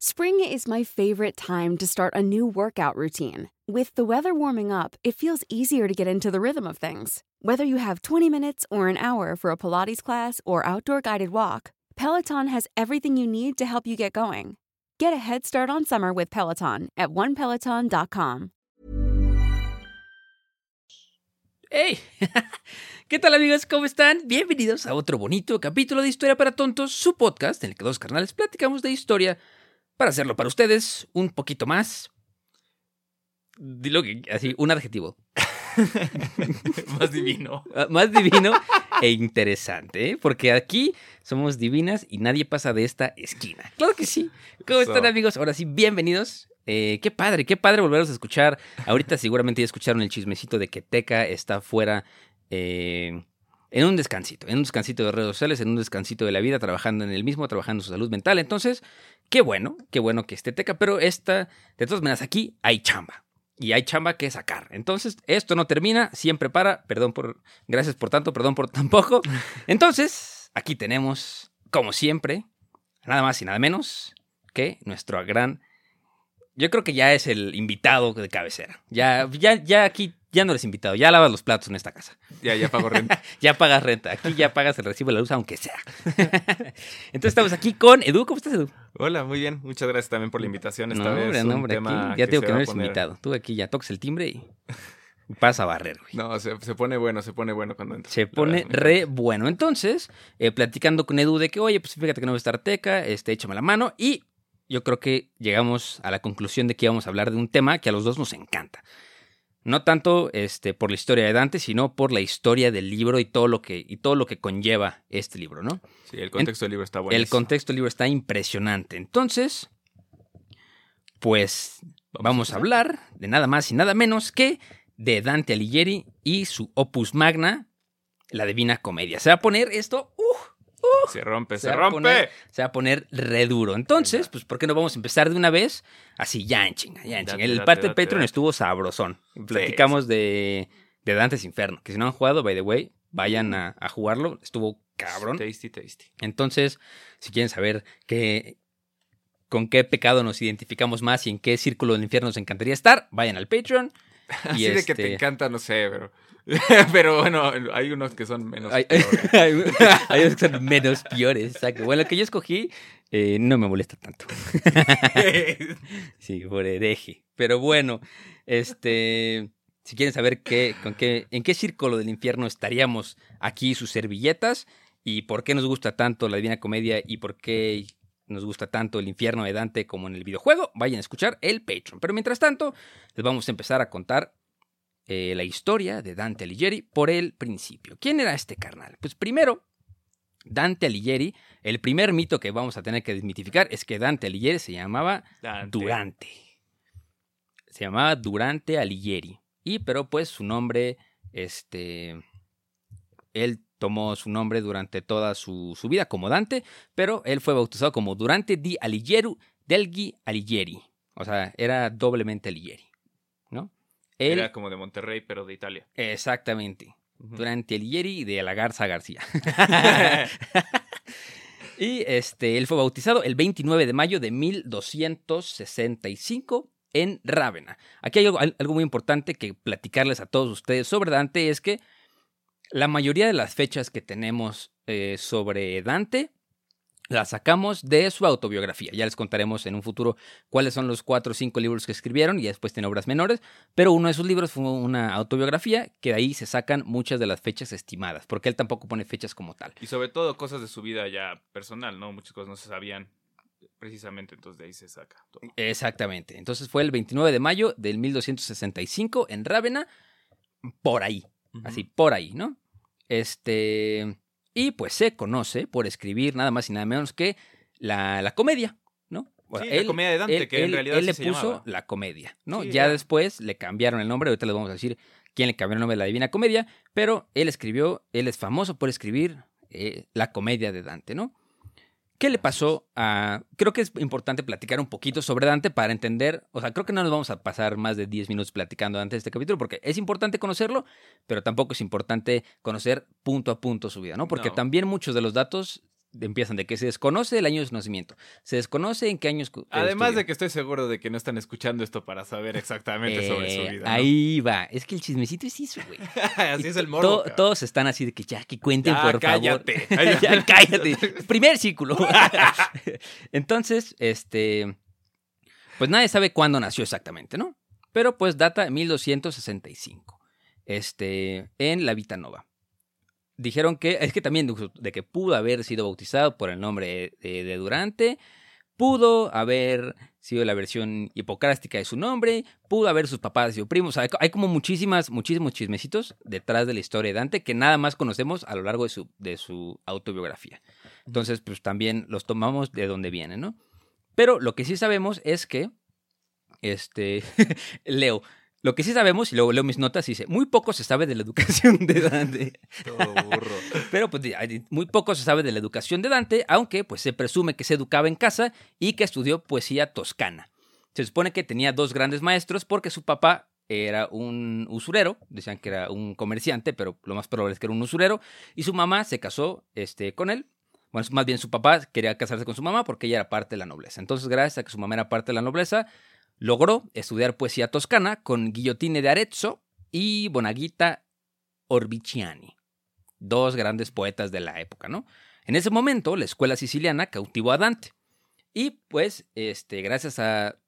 Spring is my favorite time to start a new workout routine. With the weather warming up, it feels easier to get into the rhythm of things. Whether you have 20 minutes or an hour for a Pilates class or outdoor guided walk, Peloton has everything you need to help you get going. Get a head start on summer with Peloton at onepeloton.com. ¡Hey! ¿Qué tal amigos? ¿Cómo están? Bienvenidos a otro bonito capítulo de Historia para Tontos, su podcast en el que dos carnales platicamos de historia para hacerlo para ustedes un poquito más. Dilo que así, un adjetivo. más divino. Ah, más divino e interesante, ¿eh? porque aquí somos divinas y nadie pasa de esta esquina. Claro que sí. ¿Cómo están amigos? Ahora sí, bienvenidos. Eh, qué padre, qué padre volveros a escuchar. Ahorita seguramente ya escucharon el chismecito de que Teca está fuera eh, en un descansito, en un descansito de redes sociales, en un descansito de la vida, trabajando en el mismo, trabajando en su salud mental. Entonces, qué bueno, qué bueno que esté Teca, pero esta, de todas maneras, aquí hay chamba. Y hay chamba que sacar. Entonces, esto no termina, siempre para. Perdón por. Gracias por tanto, perdón por tan poco. Entonces, aquí tenemos, como siempre, nada más y nada menos que nuestro gran yo creo que ya es el invitado de cabecera. Ya, ya, ya aquí ya no eres invitado, ya lavas los platos en esta casa. Ya, ya pago renta. ya pagas renta. Aquí ya pagas el recibo de la luz, aunque sea. Entonces estamos aquí con Edu. ¿Cómo estás, Edu? Hola, muy bien. Muchas gracias también por la invitación esta no, vez. Hombre, no, hombre, aquí, ya tengo que no eres invitado. Tú aquí ya tocas el timbre y pasa a barrer, güey. No, se, se, pone bueno, se pone bueno cuando entras. Se pone re bueno. Entonces, eh, platicando con Edu de que, oye, pues fíjate que no voy a estar teca, este, échame la mano. Y yo creo que llegamos a la conclusión de que íbamos a hablar de un tema que a los dos nos encanta. No tanto este, por la historia de Dante, sino por la historia del libro y todo lo que, y todo lo que conlleva este libro, ¿no? Sí, el contexto del libro está bueno. El contexto del libro está impresionante. Entonces, pues vamos, a hablar de nada más y nada menos que de Dante Alighieri y su opus magna, la Divina Comedia. Se va a poner esto, uh, se rompe, se, se rompe. Poner, se va a poner re duro. Entonces, pues, ¿por qué no vamos a empezar de una vez? Así, ya en chinga, ya en chinga. El parte de Patreon estuvo sabrosón. Platicamos sí, de, de Dantes Inferno, que si no han jugado, by the way, vayan a, a jugarlo. Estuvo cabrón. Tasty, tasty. Entonces, si quieren saber qué, con qué pecado nos identificamos más y en qué círculo del infierno nos encantaría estar, vayan al Patreon. Así de que te encanta, no sé, pero... Pero bueno, hay unos que son menos hay, hay, hay, unos que son menos peores. Exacto. Bueno, el que yo escogí eh, no me molesta tanto. sí, por hereje. Pero bueno, este. Si quieren saber qué, con qué, en qué círculo del infierno estaríamos aquí sus servilletas y por qué nos gusta tanto la Divina Comedia y por qué nos gusta tanto el infierno de Dante como en el videojuego, vayan a escuchar el Patreon. Pero mientras tanto, les vamos a empezar a contar eh, la historia de Dante Alighieri por el principio. ¿Quién era este carnal? Pues primero, Dante Alighieri, el primer mito que vamos a tener que desmitificar es que Dante Alighieri se llamaba Dante. Durante. Se llamaba Durante Alighieri. Y pero pues su nombre, este, él tomó su nombre durante toda su, su, vida como Dante, pero él fue bautizado como Durante di Alighieri Delghi Alighieri. O sea, era doblemente Alighieri. Él, Era como de Monterrey, pero de Italia. Exactamente. Uh -huh. Durante Alighieri y de la Garza García. y este, él fue bautizado el 29 de mayo de 1265 en Rávena. Aquí hay algo, algo muy importante que platicarles a todos ustedes sobre Dante, es que la mayoría de las fechas que tenemos eh, sobre Dante la sacamos de su autobiografía. Ya les contaremos en un futuro cuáles son los cuatro o cinco libros que escribieron y después tiene obras menores, pero uno de sus libros fue una autobiografía que de ahí se sacan muchas de las fechas estimadas, porque él tampoco pone fechas como tal. Y sobre todo cosas de su vida ya personal, ¿no? Muchas cosas no se sabían precisamente, entonces de ahí se saca todo. Exactamente. Entonces fue el 29 de mayo del 1265 en Rávena, por ahí, uh -huh. así, por ahí, ¿no? Este... Y pues se conoce por escribir nada más y nada menos que la, la comedia, ¿no? Bueno, sí, él, la comedia de Dante, él, que en él, realidad él le se puso llamaba. la comedia, ¿no? Sí, ya, ya. después le cambiaron el nombre, ahorita les vamos a decir quién le cambió el nombre de la Divina Comedia, pero él escribió, él es famoso por escribir eh, la comedia de Dante, ¿no? ¿Qué le pasó a.? Creo que es importante platicar un poquito sobre Dante para entender. O sea, creo que no nos vamos a pasar más de 10 minutos platicando antes de este capítulo, porque es importante conocerlo, pero tampoco es importante conocer punto a punto su vida, ¿no? Porque No. también muchos de los datos empiezan de que se desconoce el año de su nacimiento, se desconoce en qué años. eh, Además estudió. de que estoy seguro de que no están escuchando esto para saber exactamente sobre su Eh, vida. ¿no? Ahí va. Es que el chismecito es eso, güey. Así Y es el morbo. todos están así de que ya, que cuenten, Ya, por cállate. favor. ya, cállate. Primer círculo. Entonces, este. Pues nadie sabe cuándo nació exactamente, ¿no? Pero pues data de 1265. Este. En la Vita Nova. Dijeron que. Es que también de, que pudo haber sido bautizado por el nombre de, de Durante. Pudo haber sido la versión hipocrástica de su nombre, pudo haber sus papás sido primos. O sea, hay, hay como muchísimas, muchísimos chismecitos detrás de la historia de Dante que nada más conocemos a lo largo de su, de su autobiografía. Entonces, pues también los tomamos de donde vienen, ¿no? Pero lo que sí sabemos es que, este, leo, lo que sí sabemos, y luego leo mis notas, dice, muy poco se sabe de la educación de Dante. Todo burro. Pero pues muy poco se sabe de la educación de Dante, aunque pues se presume que se educaba en casa y que estudió poesía toscana. Se supone que tenía dos grandes maestros porque su papá era un usurero, decían que era un comerciante, pero lo más probable es que era un usurero, y su mamá se casó este, con él. Bueno, más bien su papá quería casarse con su mamá porque ella era parte de la nobleza. Entonces, gracias a que su mamá era parte de la nobleza, logró estudiar poesía toscana con Guillotine de Arezzo y Bonaguita Orbiciani dos grandes poetas de la época, ¿no? En ese momento, la escuela siciliana cautivó a Dante. Y pues, este, gracias a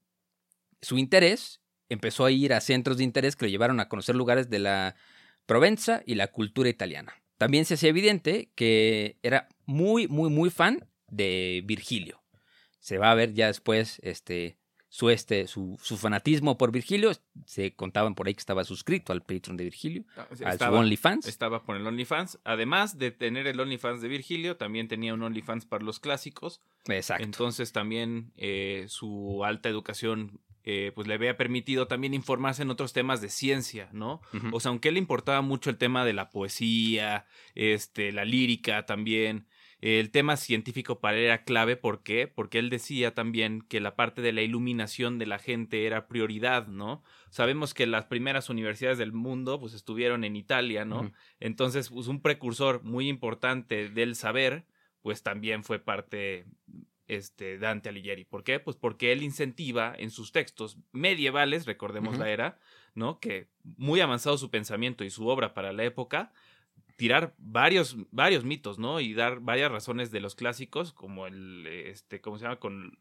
su interés, empezó a ir a centros de interés que lo llevaron a conocer lugares de la Provenza y la cultura italiana. También se hacía evidente que era muy, muy, muy fan de Virgilio. Se va a ver ya después este, su, este, su, su fanatismo por Virgilio. Se contaban por ahí que estaba suscrito al Patreon de Virgilio, al su Estaba, OnlyFans. estaba por el OnlyFans. Además de tener el OnlyFans de Virgilio, también tenía un OnlyFans para los clásicos. Exacto. Entonces también eh, su alta educación eh, pues le había permitido también informarse en otros temas de ciencia, ¿no? O sea, aunque le importaba mucho el tema de la poesía, este, la lírica también, el tema científico para él era clave, ¿por qué? Porque él decía también que la parte de la iluminación de la gente era prioridad, ¿no? Sabemos que las primeras universidades del mundo pues estuvieron en Italia, ¿no? Entonces, pues un precursor muy importante del saber, pues también fue parte este, Dante Alighieri. ¿Por qué? Pues porque él incentiva en sus textos medievales, recordemos la era, ¿no? Que muy avanzado su pensamiento y su obra para la época, tirar varios, varios mitos, ¿no? Y dar varias razones de los clásicos, como el, este, ¿cómo se llama? Con,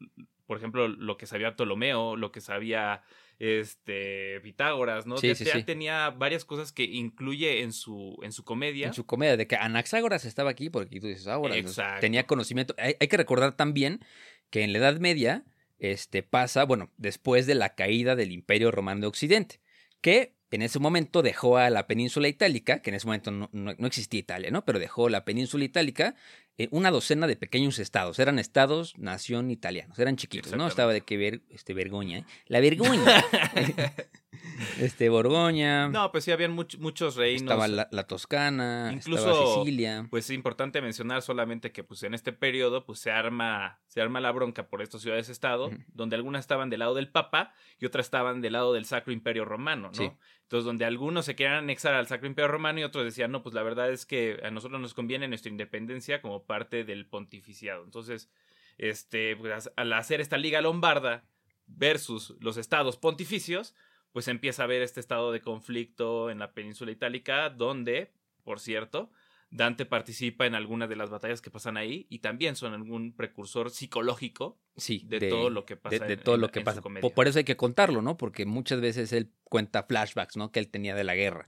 por ejemplo, lo que sabía Ptolomeo, lo que sabía, este, Pitágoras, ¿no? Sí, tenía varias cosas que incluye en su, en su comedia. En su comedia, de que Anaxágoras estaba aquí, porque tú dices ahora. Tenía conocimiento. Hay, hay que recordar también que en la Edad Media este, pasa, bueno, después de la caída del Imperio Romano de Occidente, que en ese momento dejó a la península itálica, que en ese momento no, no- no existía Italia, ¿no? Pero dejó la península itálica eh, una docena de pequeños estados. Eran estados, nación italianos, eran chiquitos, ¿no? Estaba de que ver, este, Vergoña, ¿eh? La Vergoña. este, Borgoña. No, pues sí, habían much- muchos reinos. Estaba la, la Toscana, Incluso, estaba Sicilia. Pues es importante mencionar solamente que pues en este periodo pues se arma se arma la bronca por estas ciudades estado, Ujú. donde algunas estaban del lado del Papa y otras estaban del lado del Sacro Imperio Romano, ¿no? Sí. Entonces donde algunos se querían anexar al Sacro Imperio Romano y otros decían, "No, pues la verdad es que a nosotros nos conviene nuestra independencia como parte del pontificiado." Entonces, este pues, al hacer esta liga lombarda versus los estados pontificios, pues empieza a haber este estado de conflicto en la península itálica, donde, por cierto, Dante participa en algunas de las batallas que pasan ahí y también son algún precursor psicológico Sí, de, todo lo que de, pasa. de en- todo en- lo que en pasa. Por, por eso hay que contarlo, ¿no? Porque muchas veces él cuenta flashbacks, ¿no? Que él tenía de la guerra.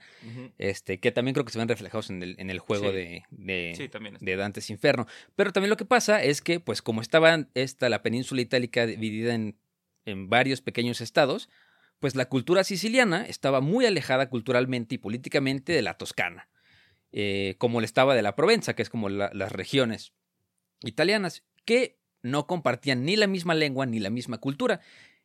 Este, que también creo que se ven reflejados en el, en el juego Sí. de, de, Sí, de Dante's Inferno. Pero también lo que pasa es que, pues, como estaba esta, la península itálica dividida en, en varios pequeños estados, pues la cultura siciliana estaba muy alejada culturalmente y políticamente de la toscana, eh, como lo estaba de la Provenza, que es como la- las regiones italianas, que no compartían ni la misma lengua ni la misma cultura,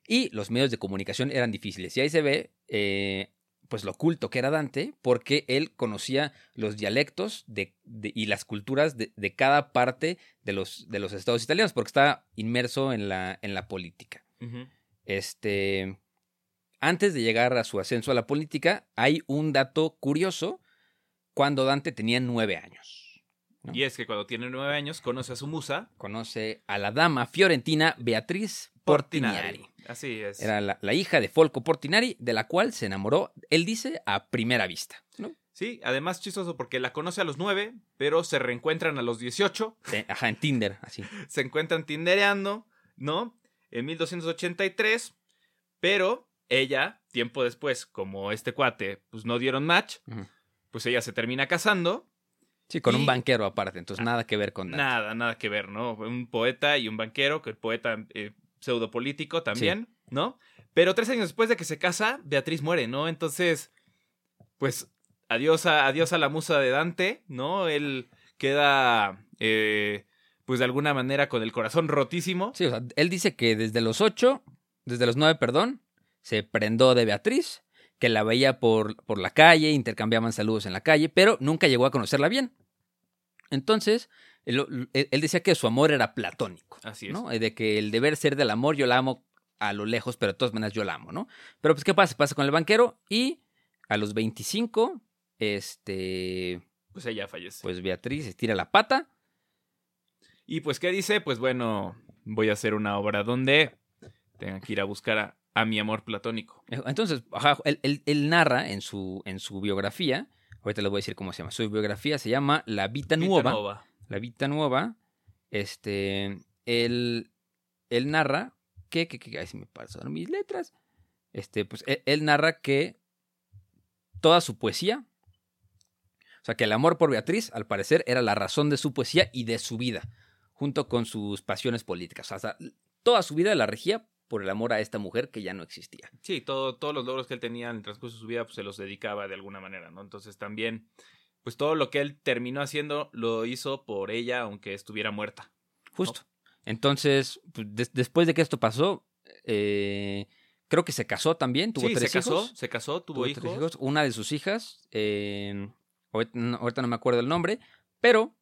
y los medios de comunicación eran difíciles. Y ahí se ve, eh, pues, lo oculto que era Dante, porque él conocía los dialectos de, de- y las culturas de, de cada parte de los, de los estados italianos, porque estaba inmerso en la, en la política. Este, antes de llegar a su ascenso a la política, hay un dato curioso cuando Dante tenía nueve años. ¿no? Y es que cuando tiene nueve años conoce a su musa, Conoce a la dama fiorentina Beatriz Portinari. Así es. Era la, la hija de Folco Portinari, de la cual se enamoró, él dice, a primera vista. ¿no? Sí, además chistoso porque la conoce a los nueve, pero se reencuentran a los 18, Eh, Ajá, en Tinder, así. se encuentran tindereando, ¿no? En 1283, pero ella, tiempo después, como este cuate, pues no dieron match. Pues ella se termina casando. Sí, con Y- un banquero aparte, entonces nada que ver con Dante. Nada, nada que ver, ¿no? Un poeta y un banquero, que el poeta eh, pseudopolítico también, ¿no? Pero tres años después de que se casa, Beatriz muere, ¿no? Entonces, pues, adiós a, adiós a la musa de Dante, ¿no? Él queda, eh, pues, de alguna manera con el corazón rotísimo. Sí, o sea, él dice que desde los ocho, desde los nueve, perdón, se prendó de Beatriz, que la veía por, por la calle, intercambiaban saludos en la calle, pero nunca llegó a conocerla bien. Entonces, él, él- decía que su amor era platónico, Así es. ¿no? De que el deber ser del amor, yo la amo a lo lejos, pero de todas maneras yo la amo, ¿no? Pero pues, ¿qué pasa? Pasa con el banquero y a los 25, este, Pues ella fallece. pues Beatriz estira la pata Y pues, ¿qué dice? Pues bueno, voy a hacer una obra donde tenga que ir a buscar a, a mi amor platónico. Entonces, ajá, él, él- él narra en su, en su biografía, ahorita les voy a decir cómo se llama, su biografía se llama La Vita Nueva. Nova. La Vita Nueva, este, él, él narra que, que, que, ay, se me pasaron mis letras, este, pues él, él narra que toda su poesía, o sea, que el amor por Beatriz, al parecer, era la razón de su poesía y de su vida, junto con sus pasiones políticas. O sea, toda su vida la regía por el amor a esta mujer que ya no existía. Sí, todo, todos los logros que él tenía en el transcurso de su vida, pues se los dedicaba de alguna manera, ¿no? Entonces también, pues todo lo que él terminó haciendo lo hizo por ella, aunque estuviera muerta. Justo. Entonces, pues, des- después de que esto pasó, eh, creo que se casó también, tuvo sí, tres se casó, hijos. se casó, tuvo, tuvo tres hijos. Una de sus hijas, eh, ahorita, no, ahorita no me acuerdo el nombre, pero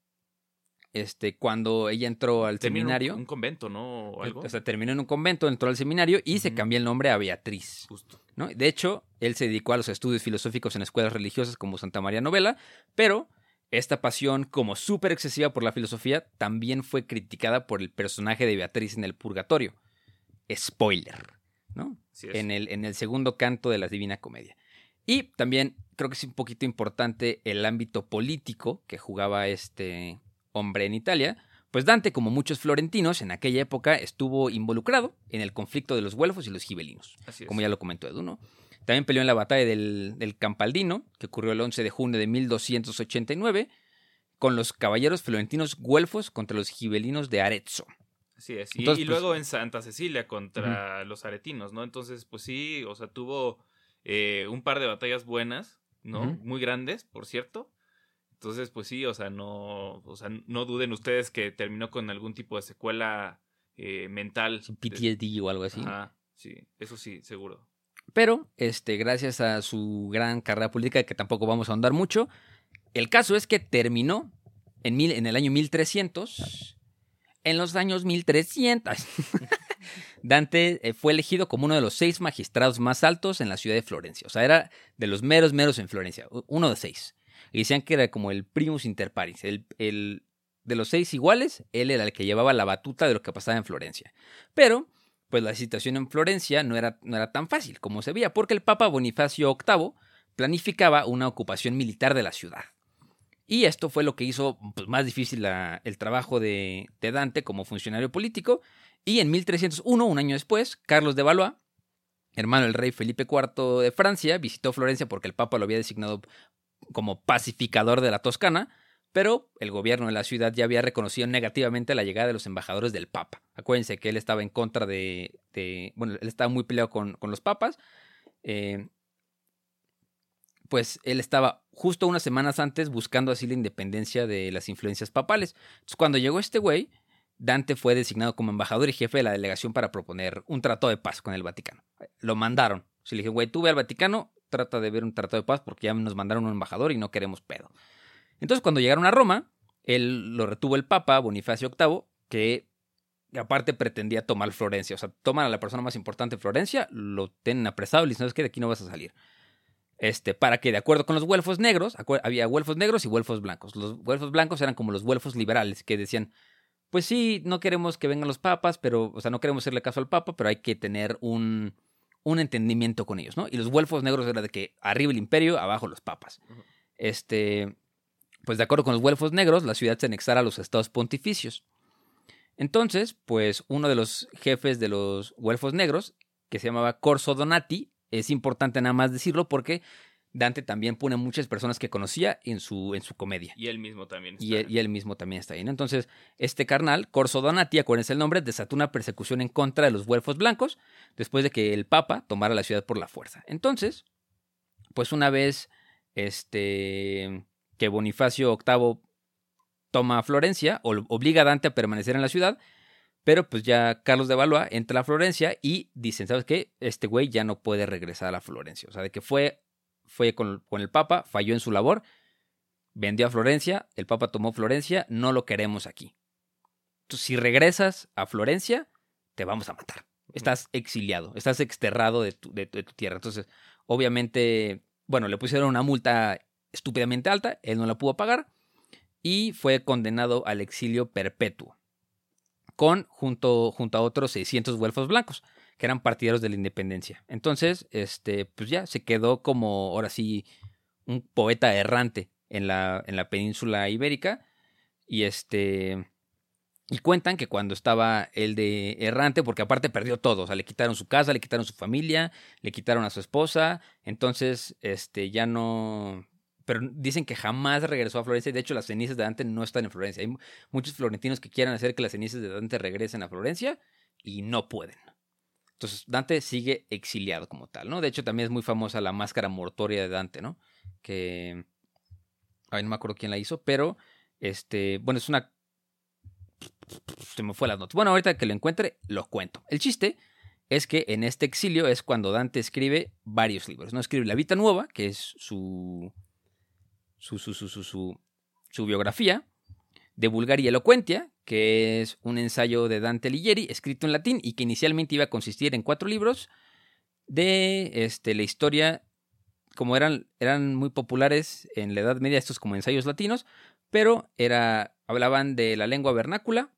este, cuando ella entró al Terminó en un- seminario, Un, convento, ¿no? O algo. o sea, terminó en un convento, entró al seminario y se cambió el nombre a Beatriz. Justo. ¿no? De hecho, él se dedicó a los estudios filosóficos en escuelas religiosas como Santa María Novela, pero esta pasión como súper excesiva por la filosofía también fue criticada por el personaje de Beatriz en el Purgatorio. Spoiler, ¿no? En el, en el segundo canto de la Divina Comedia. Y también creo que es un poquito importante el ámbito político que jugaba este hombre en Italia, pues Dante, como muchos florentinos, en aquella época estuvo involucrado en el conflicto de los güelfos y los gibelinos Así es. como ya lo comentó Edu, ¿no? También peleó en la batalla del, del Campaldino, que ocurrió el 11 de junio de 1289, con los caballeros florentinos güelfos contra los gibelinos de Arezzo. Así es. Y, Entonces, y pues- luego en Santa Cecilia contra los aretinos, ¿no? Entonces, pues sí, o sea, tuvo eh, un par de batallas buenas, ¿no? Muy grandes, por cierto. Entonces, pues sí, o sea, no, o sea, no duden ustedes que terminó con algún tipo de secuela eh, mental. PTSD o algo así. Ajá, sí, eso sí, seguro. Pero, este, gracias a su gran carrera política, que tampoco vamos a ahondar mucho, el caso es que terminó en, mil, en el año 1300. En los años 1300, Dante eh, fue elegido como uno de los seis magistrados más altos en la ciudad de Florencia. O sea, era de los meros, meros en Florencia. Uno de seis. Y decían que era como el primus inter pares. El, de los seis iguales, él era el que llevaba la batuta de lo que pasaba en Florencia. Pero pues la situación en Florencia no era, no era tan fácil como se veía, porque el Papa Bonifacio VIII planificaba una ocupación militar de la ciudad. Y esto fue lo que hizo pues, más difícil el trabajo de, de Dante como funcionario político. Y en 1301, un año después, Carlos de Valois, hermano del rey Felipe IV de Francia, visitó Florencia porque el Papa lo había designado como pacificador de la Toscana, pero el gobierno de la ciudad ya había reconocido negativamente la llegada de los embajadores del Papa. Acuérdense que él estaba en contra de... de- bueno, él estaba muy peleado con, con los papas. eh, pues él estaba justo unas semanas antes buscando así la independencia de las influencias papales. Entonces, cuando llegó este güey, Dante fue designado como embajador y jefe de la delegación para proponer un tratado de paz con el Vaticano. Lo mandaron. Se le dije, güey, tú ve al Vaticano, trata de ver un tratado de paz porque ya nos mandaron un embajador y no queremos pedo. Entonces, cuando llegaron a Roma, él lo retuvo el Papa, Bonifacio VIII, que aparte pretendía tomar Florencia. O sea, toman a la persona más importante de Florencia, lo tienen apresado y le dicen, ¿sabes qué? De aquí no vas a salir. Este, para que, de acuerdo con los güelfos negros, había güelfos negros y güelfos blancos. Los güelfos blancos eran como los güelfos liberales, que decían, pues sí, no queremos que vengan los papas, pero, o sea, no queremos hacerle caso al papa, pero hay que tener un, un entendimiento con ellos, ¿no? Y los güelfos negros era de que arriba el imperio, abajo los papas. Este, pues de acuerdo con los güelfos negros, la ciudad se anexara a los estados pontificios. Entonces, pues uno de los jefes de los güelfos negros, que se llamaba Corso Donati, es importante nada más decirlo porque Dante también pone muchas personas que conocía en su, en su comedia. Y él mismo también está. Y él, mismo también está ahí. Entonces, este carnal, Corso Donati, acuérdense el nombre, desató una persecución en contra de los güelfos blancos después de que el Papa tomara la ciudad por la fuerza. Entonces, pues una vez este, que Bonifacio VIII toma Florencia, obliga a Dante a permanecer en la ciudad, pero pues ya Carlos de Valois entra a Florencia y dicen, ¿sabes qué? Este güey ya no puede regresar a la Florencia. O sea, de que fue, fue con, con el Papa, falló en su labor, vendió a Florencia, el Papa tomó Florencia, no lo queremos aquí. Entonces, si regresas a Florencia, te vamos a matar. Estás exiliado, estás exterrado de tu, de tu tierra. Entonces, obviamente, bueno, le pusieron una multa estúpidamente alta, él no la pudo pagar y fue condenado al exilio perpetuo, con junto, junto a otros 600 güelfos blancos, que eran partidarios de la independencia. Entonces, este, pues ya se quedó como, ahora sí, un poeta errante en la, en la península ibérica. Y este. Y cuentan que cuando estaba el de errante, porque aparte perdió todo, o sea, le quitaron su casa, le quitaron su familia, le quitaron a su esposa, entonces, este, ya no, pero dicen que jamás regresó a Florencia. De hecho, las cenizas de Dante no están en Florencia. Hay muchos florentinos que quieren hacer que las cenizas de Dante regresen a Florencia y no pueden. Entonces, Dante sigue exiliado como tal, ¿no? De hecho, también es muy famosa la máscara mortoria de Dante, ¿no? Que. Ay, no me acuerdo quién la hizo, pero. Este. Bueno, es una. Se me fue las notas. Bueno, ahorita que lo encuentre, lo cuento. El chiste es que en este exilio es cuando Dante escribe varios libros, ¿no? Escribe La Vita Nueva, que es su su, su, su, su, su biografía, de Bulgaria Elocuentia, que es un ensayo de Dante Alighieri, escrito en latín y que inicialmente iba a consistir en cuatro libros de este, la historia, como eran, eran muy populares en la Edad Media, estos como ensayos latinos, pero era, hablaban de la lengua vernácula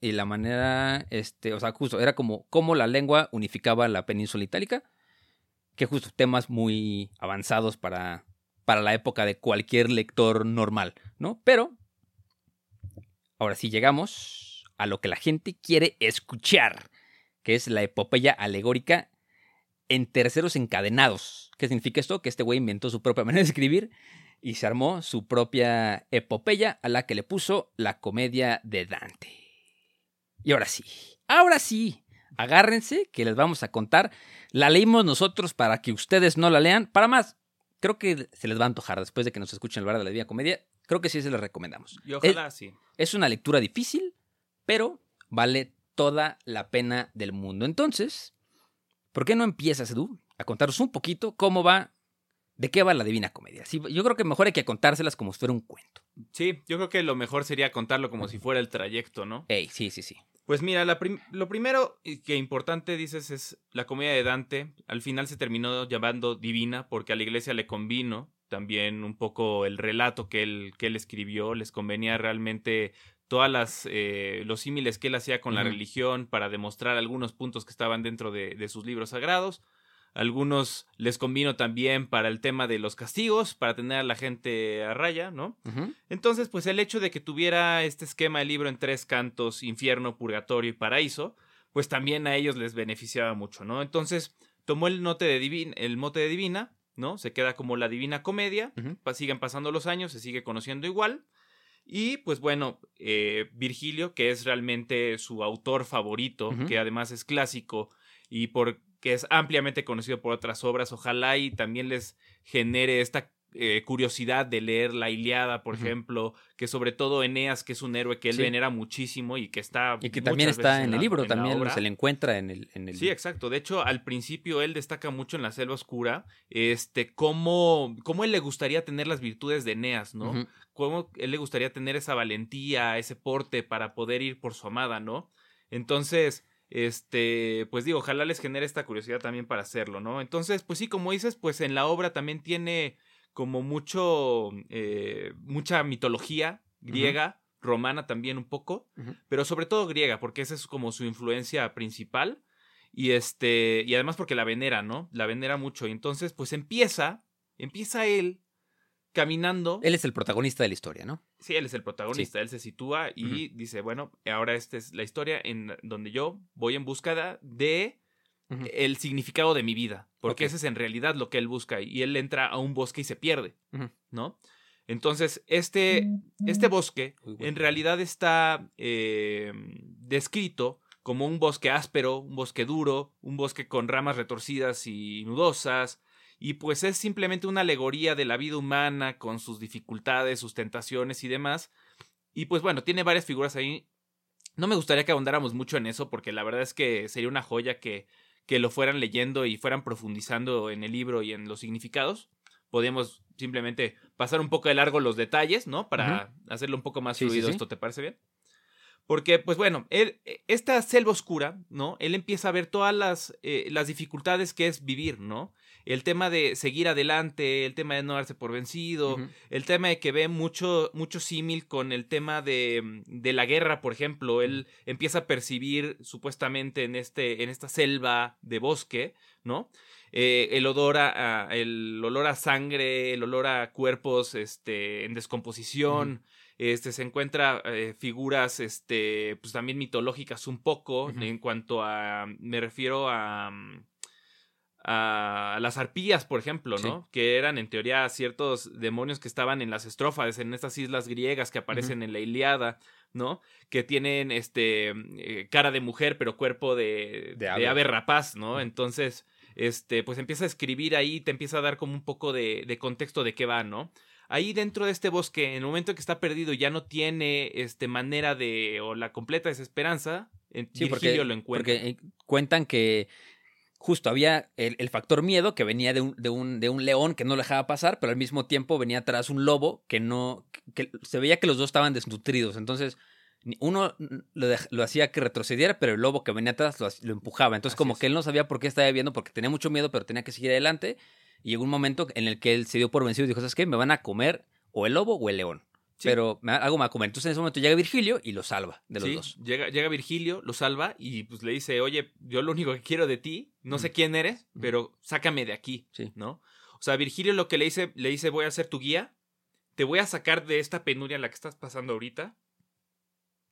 y la manera, este, o sea, justo, era como cómo la lengua unificaba la península itálica, que justo temas muy avanzados para para la época de cualquier lector normal, ¿no? Pero, ahora sí llegamos a lo que la gente quiere escuchar, que es la epopeya alegórica en terceros encadenados. ¿Qué significa esto? Que este güey inventó su propia manera de escribir y se armó su propia epopeya a la que le puso la comedia de Dante. Y ahora sí, ahora sí, agárrense que les vamos a contar. La leímos nosotros para que ustedes no la lean. Para más, creo que se les va a antojar después de que nos escuchen el bar de la Divina Comedia. Creo que sí se les recomendamos. Y ojalá es, sí. Es una lectura difícil, pero vale toda la pena del mundo. Entonces, ¿por qué no empiezas, Edu, a contarnos un poquito cómo va, de qué va la Divina Comedia? Sí, yo creo que mejor hay que contárselas como si fuera un cuento. Sí, yo creo que lo mejor sería contarlo como si fuera el trayecto, ¿no? Ey, sí, sí, sí. Pues mira, lo primero que importante dices es la comedia de Dante. Al final se terminó llamando divina porque a la iglesia le convino también un poco el relato que él, que él escribió. Les convenía realmente todas las eh, los símiles que él hacía con la religión para demostrar algunos puntos que estaban dentro de, de sus libros sagrados. Algunos les convino también para el tema de los castigos, para tener a la gente a raya, ¿no? Entonces, pues el hecho de que tuviera este esquema de libro en tres cantos, infierno, purgatorio y paraíso, pues también a ellos les beneficiaba mucho, ¿no? Entonces, tomó el, note de el mote de divina, ¿no? Se queda como la divina comedia, siguen pasando los años, se sigue conociendo igual. Y pues bueno, eh, Virgilio, que es realmente su autor favorito, que además es clásico y por que es ampliamente conocido por otras obras. Ojalá y también les genere esta eh, curiosidad de leer la Iliada, por ejemplo, que sobre todo Eneas, que es un héroe que él venera muchísimo y que está... Y que también está en, el libro, también se le encuentra en el, en el, Sí, exacto. De hecho, al principio él destaca mucho en la selva oscura, este, cómo, cómo él le gustaría tener las virtudes de Eneas, ¿no? Cómo él le gustaría tener esa valentía, ese porte para poder ir por su amada, ¿no? Entonces este, pues digo, ojalá les genere esta curiosidad también para hacerlo, ¿no? Entonces, pues sí, como dices, pues en la obra también tiene como mucho, eh, mucha mitología griega, romana también un poco, pero sobre todo griega, porque esa es como su influencia principal. Y este, y además porque la venera, ¿no? La venera mucho. Y entonces, pues empieza, empieza él caminando. Él es el protagonista de la historia, ¿no? Sí, él es el protagonista, él se sitúa y dice, bueno, ahora esta es la historia en donde yo voy en búsqueda de El significado de mi vida, porque Ok. ese es en realidad lo que él busca y él entra a un bosque y se pierde. ¿no? Entonces, este, este bosque bueno. en realidad está eh, descrito como un bosque áspero, un bosque duro, un bosque con ramas retorcidas y nudosas, y pues es simplemente una alegoría de la vida humana con sus dificultades, sus tentaciones y demás. Y pues bueno, tiene varias figuras ahí. No me gustaría que ahondáramos mucho en eso porque la verdad es que sería una joya que, que lo fueran leyendo y fueran profundizando en el libro y en los significados. Podríamos simplemente pasar un poco de largo los detalles, ¿no? Para hacerlo un poco más Sí, sí, fluido. sí. ¿Esto te parece bien? Porque, pues bueno, él, esta selva oscura, ¿no? Él empieza a ver todas las, eh, las dificultades que es vivir, ¿no? El tema de seguir adelante, el tema de no darse por vencido, el tema de que ve mucho, mucho símil con el tema de, de la guerra, por ejemplo. Él empieza a percibir supuestamente en, este, en esta selva de bosque, ¿no? Eh, el, olor a, a- el olor a sangre, el olor a cuerpos este, en descomposición. Este, se encuentra eh, figuras este, pues también mitológicas un poco en cuanto a, me refiero a, mm, a las arpías, por ejemplo, ¿no? Que eran en teoría ciertos demonios que estaban en las estrofas, en estas islas griegas que aparecen en la Iliada, ¿no? Que tienen este eh, cara de mujer, pero cuerpo de, De de ave. rapaz, ¿no? Entonces, este, pues empieza a escribir ahí, te empieza a dar como un poco de, de contexto de qué va, ¿no? Ahí dentro de este bosque, en el momento que está perdido y ya no tiene este manera de, o la completa desesperanza, en- Sí, porque, Virgilio lo encuentra. porque eh, cuentan que justo había el, el factor miedo que venía de un, de, un, de un león que no lo dejaba pasar, pero al mismo tiempo venía atrás un lobo que no. que se veía que los dos estaban desnutridos. Entonces, uno lo, lo hacía que retrocediera, pero el lobo que venía atrás lo, lo empujaba. Entonces, Así como es. que él no sabía por qué estaba viendo, porque tenía mucho miedo, pero tenía que seguir adelante. Y llegó un momento en el que él se dio por vencido y dijo: ¿Sabes qué? Me van a comer o el lobo o el león. Sí. Pero algo a comer. Entonces, en ese momento llega Virgilio y lo salva de los Sí, dos. Llega, llega Virgilio, lo salva y pues le dice, oye, yo lo único que quiero de ti, no sé quién eres, Ujú. pero sácame de aquí, Sí. ¿no? O sea, Virgilio lo que le dice, le dice, voy a ser tu guía, te voy a sacar de esta penuria en la que estás pasando ahorita.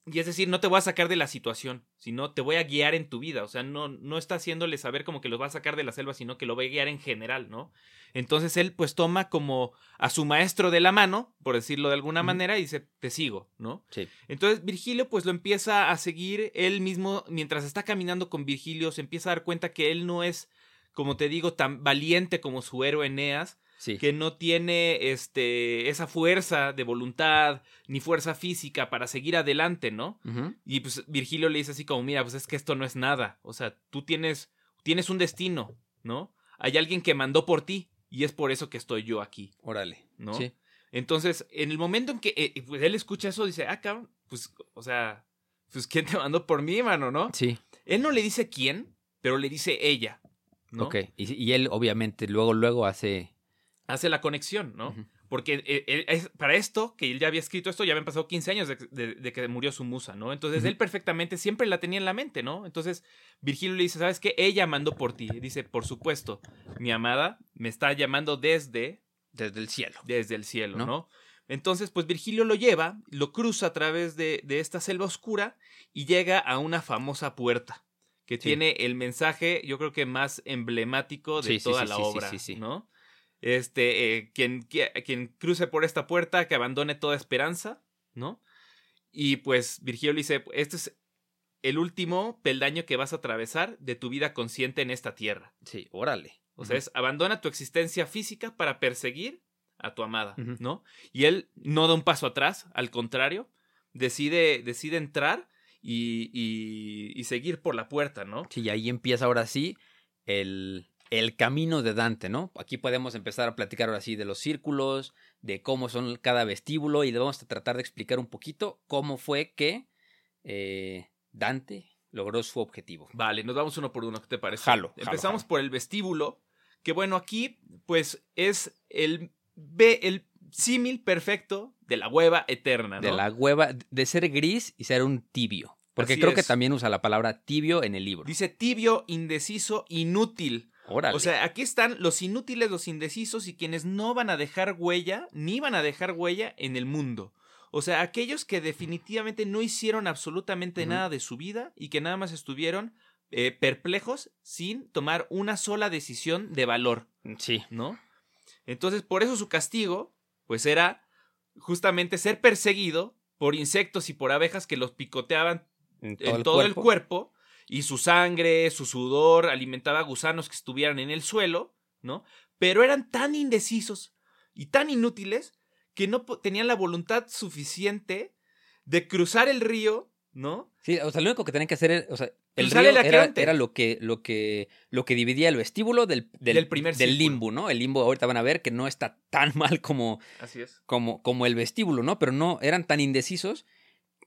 Y es decir, no te voy a sacar de la situación, sino te voy a guiar en tu vida. O sea, no, no está haciéndole saber como que los va a sacar de la selva, sino que lo va a guiar en general, ¿no? Entonces él pues toma como a su maestro de la mano, por decirlo de alguna manera, y dice, te sigo, ¿no? Sí. Entonces Virgilio pues lo empieza a seguir él mismo mientras está caminando con Virgilio se empieza a dar cuenta que él no es como te digo tan valiente como su héroe Eneas Sí. que no tiene este esa fuerza de voluntad ni fuerza física para seguir adelante, ¿no? Y pues Virgilio le dice así como mira pues es que esto no es nada, o sea tú tienes tienes un destino, ¿no? Hay alguien que mandó por ti y es por eso que estoy yo aquí. Órale. ¿no? Sí. Entonces, en el momento en que eh, pues él escucha eso, dice, ah, cabrón, pues, o sea, pues, ¿quién te mandó por mí, mano, no? Sí. Él no le dice quién, pero le dice ella, ¿no? Ok. Y, y él, obviamente, luego, luego hace. Hace la conexión, ¿no? Porque eh, él- es- para esto, que él ya había escrito esto, ya habían pasado 15 años de, de- de que murió su musa, ¿no? Entonces, él perfectamente siempre la tenía en la mente, ¿no? Entonces, Virgilio le dice, ¿sabes qué? Ella mandó por ti. Dice, por supuesto, mi amada me está llamando desde Desde el cielo. desde el cielo, ¿No? ¿no? Entonces, pues Virgilio lo lleva, lo cruza a través de, de esta selva oscura y llega a una famosa puerta que Sí. tiene el mensaje, yo creo que más emblemático de Sí, toda sí, la obra, sí, sí. ¿no? Este, eh, quien, qui- quien cruce por esta puerta, que abandone toda esperanza, ¿no? Y pues Virgilio le dice, este es el último peldaño que vas a atravesar de tu vida consciente en esta tierra. Sí, órale. O sea, es abandona tu existencia física para perseguir a tu amada. ¿no? Y él no da un paso atrás, al contrario, decide, decide entrar y, y- y seguir por la puerta, ¿no? Sí, y ahí empieza ahora sí el, el camino de Dante, ¿no? Aquí podemos empezar a platicar ahora sí de los círculos, de cómo son cada vestíbulo y le vamos a tratar de explicar un poquito cómo fue que eh, Dante logró su objetivo. Vale, nos vamos uno por uno, ¿qué te parece? Jalo, Empezamos jalo. por el vestíbulo, que bueno, aquí pues es el, el símil perfecto de la hueva eterna, ¿no? De la hueva, de ser gris y ser un tibio. Porque Así creo que también usa la palabra tibio en el libro. Dice tibio, indeciso, inútil. Órale. O sea, aquí están los inútiles, los indecisos y quienes no van a dejar huella, ni van a dejar huella en el mundo. O sea, aquellos que definitivamente no hicieron absolutamente nada de su vida y que nada más estuvieron eh, perplejos sin tomar una sola decisión de valor, sí. ¿no? Entonces, por eso su castigo, pues era justamente ser perseguido por insectos y por abejas que los picoteaban En en todo el cuerpo y su sangre, su sudor alimentaba gusanos que estuvieran en el suelo, ¿no? Pero eran tan indecisos y tan inútiles que no tenían la voluntad suficiente de cruzar el río, ¿no? Sí, o sea, lo único que tenían que hacer era, o sea, el Cruzar río el era, era lo que lo que lo que dividía el vestíbulo del del, Del primer del limbo, ¿no? El limbo ahorita van a ver que no está tan mal como Así es. como como el vestíbulo, ¿no? Pero no eran tan indecisos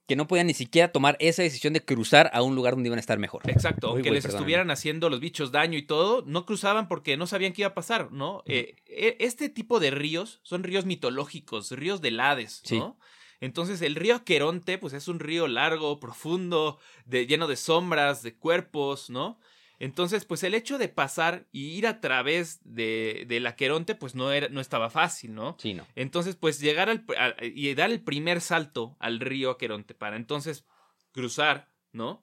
que no podían ni siquiera tomar esa decisión de cruzar a un lugar donde iban a estar mejor. Exacto, aunque les perdóname. estuvieran haciendo los bichos daño y todo, no cruzaban porque no sabían qué iba a pasar, ¿no? Eh, eh, este tipo de ríos son ríos mitológicos, ríos del Hades, Sí. ¿no? Entonces el río Aqueronte, pues es un río largo, profundo, de, lleno de sombras, de cuerpos, ¿no? Entonces, pues el hecho de pasar y ir a través de, del Aqueronte, pues no, era, no estaba fácil, ¿no? Sí, no. Entonces, pues llegar al, y dar el primer salto al río Aqueronte para entonces cruzar, ¿no?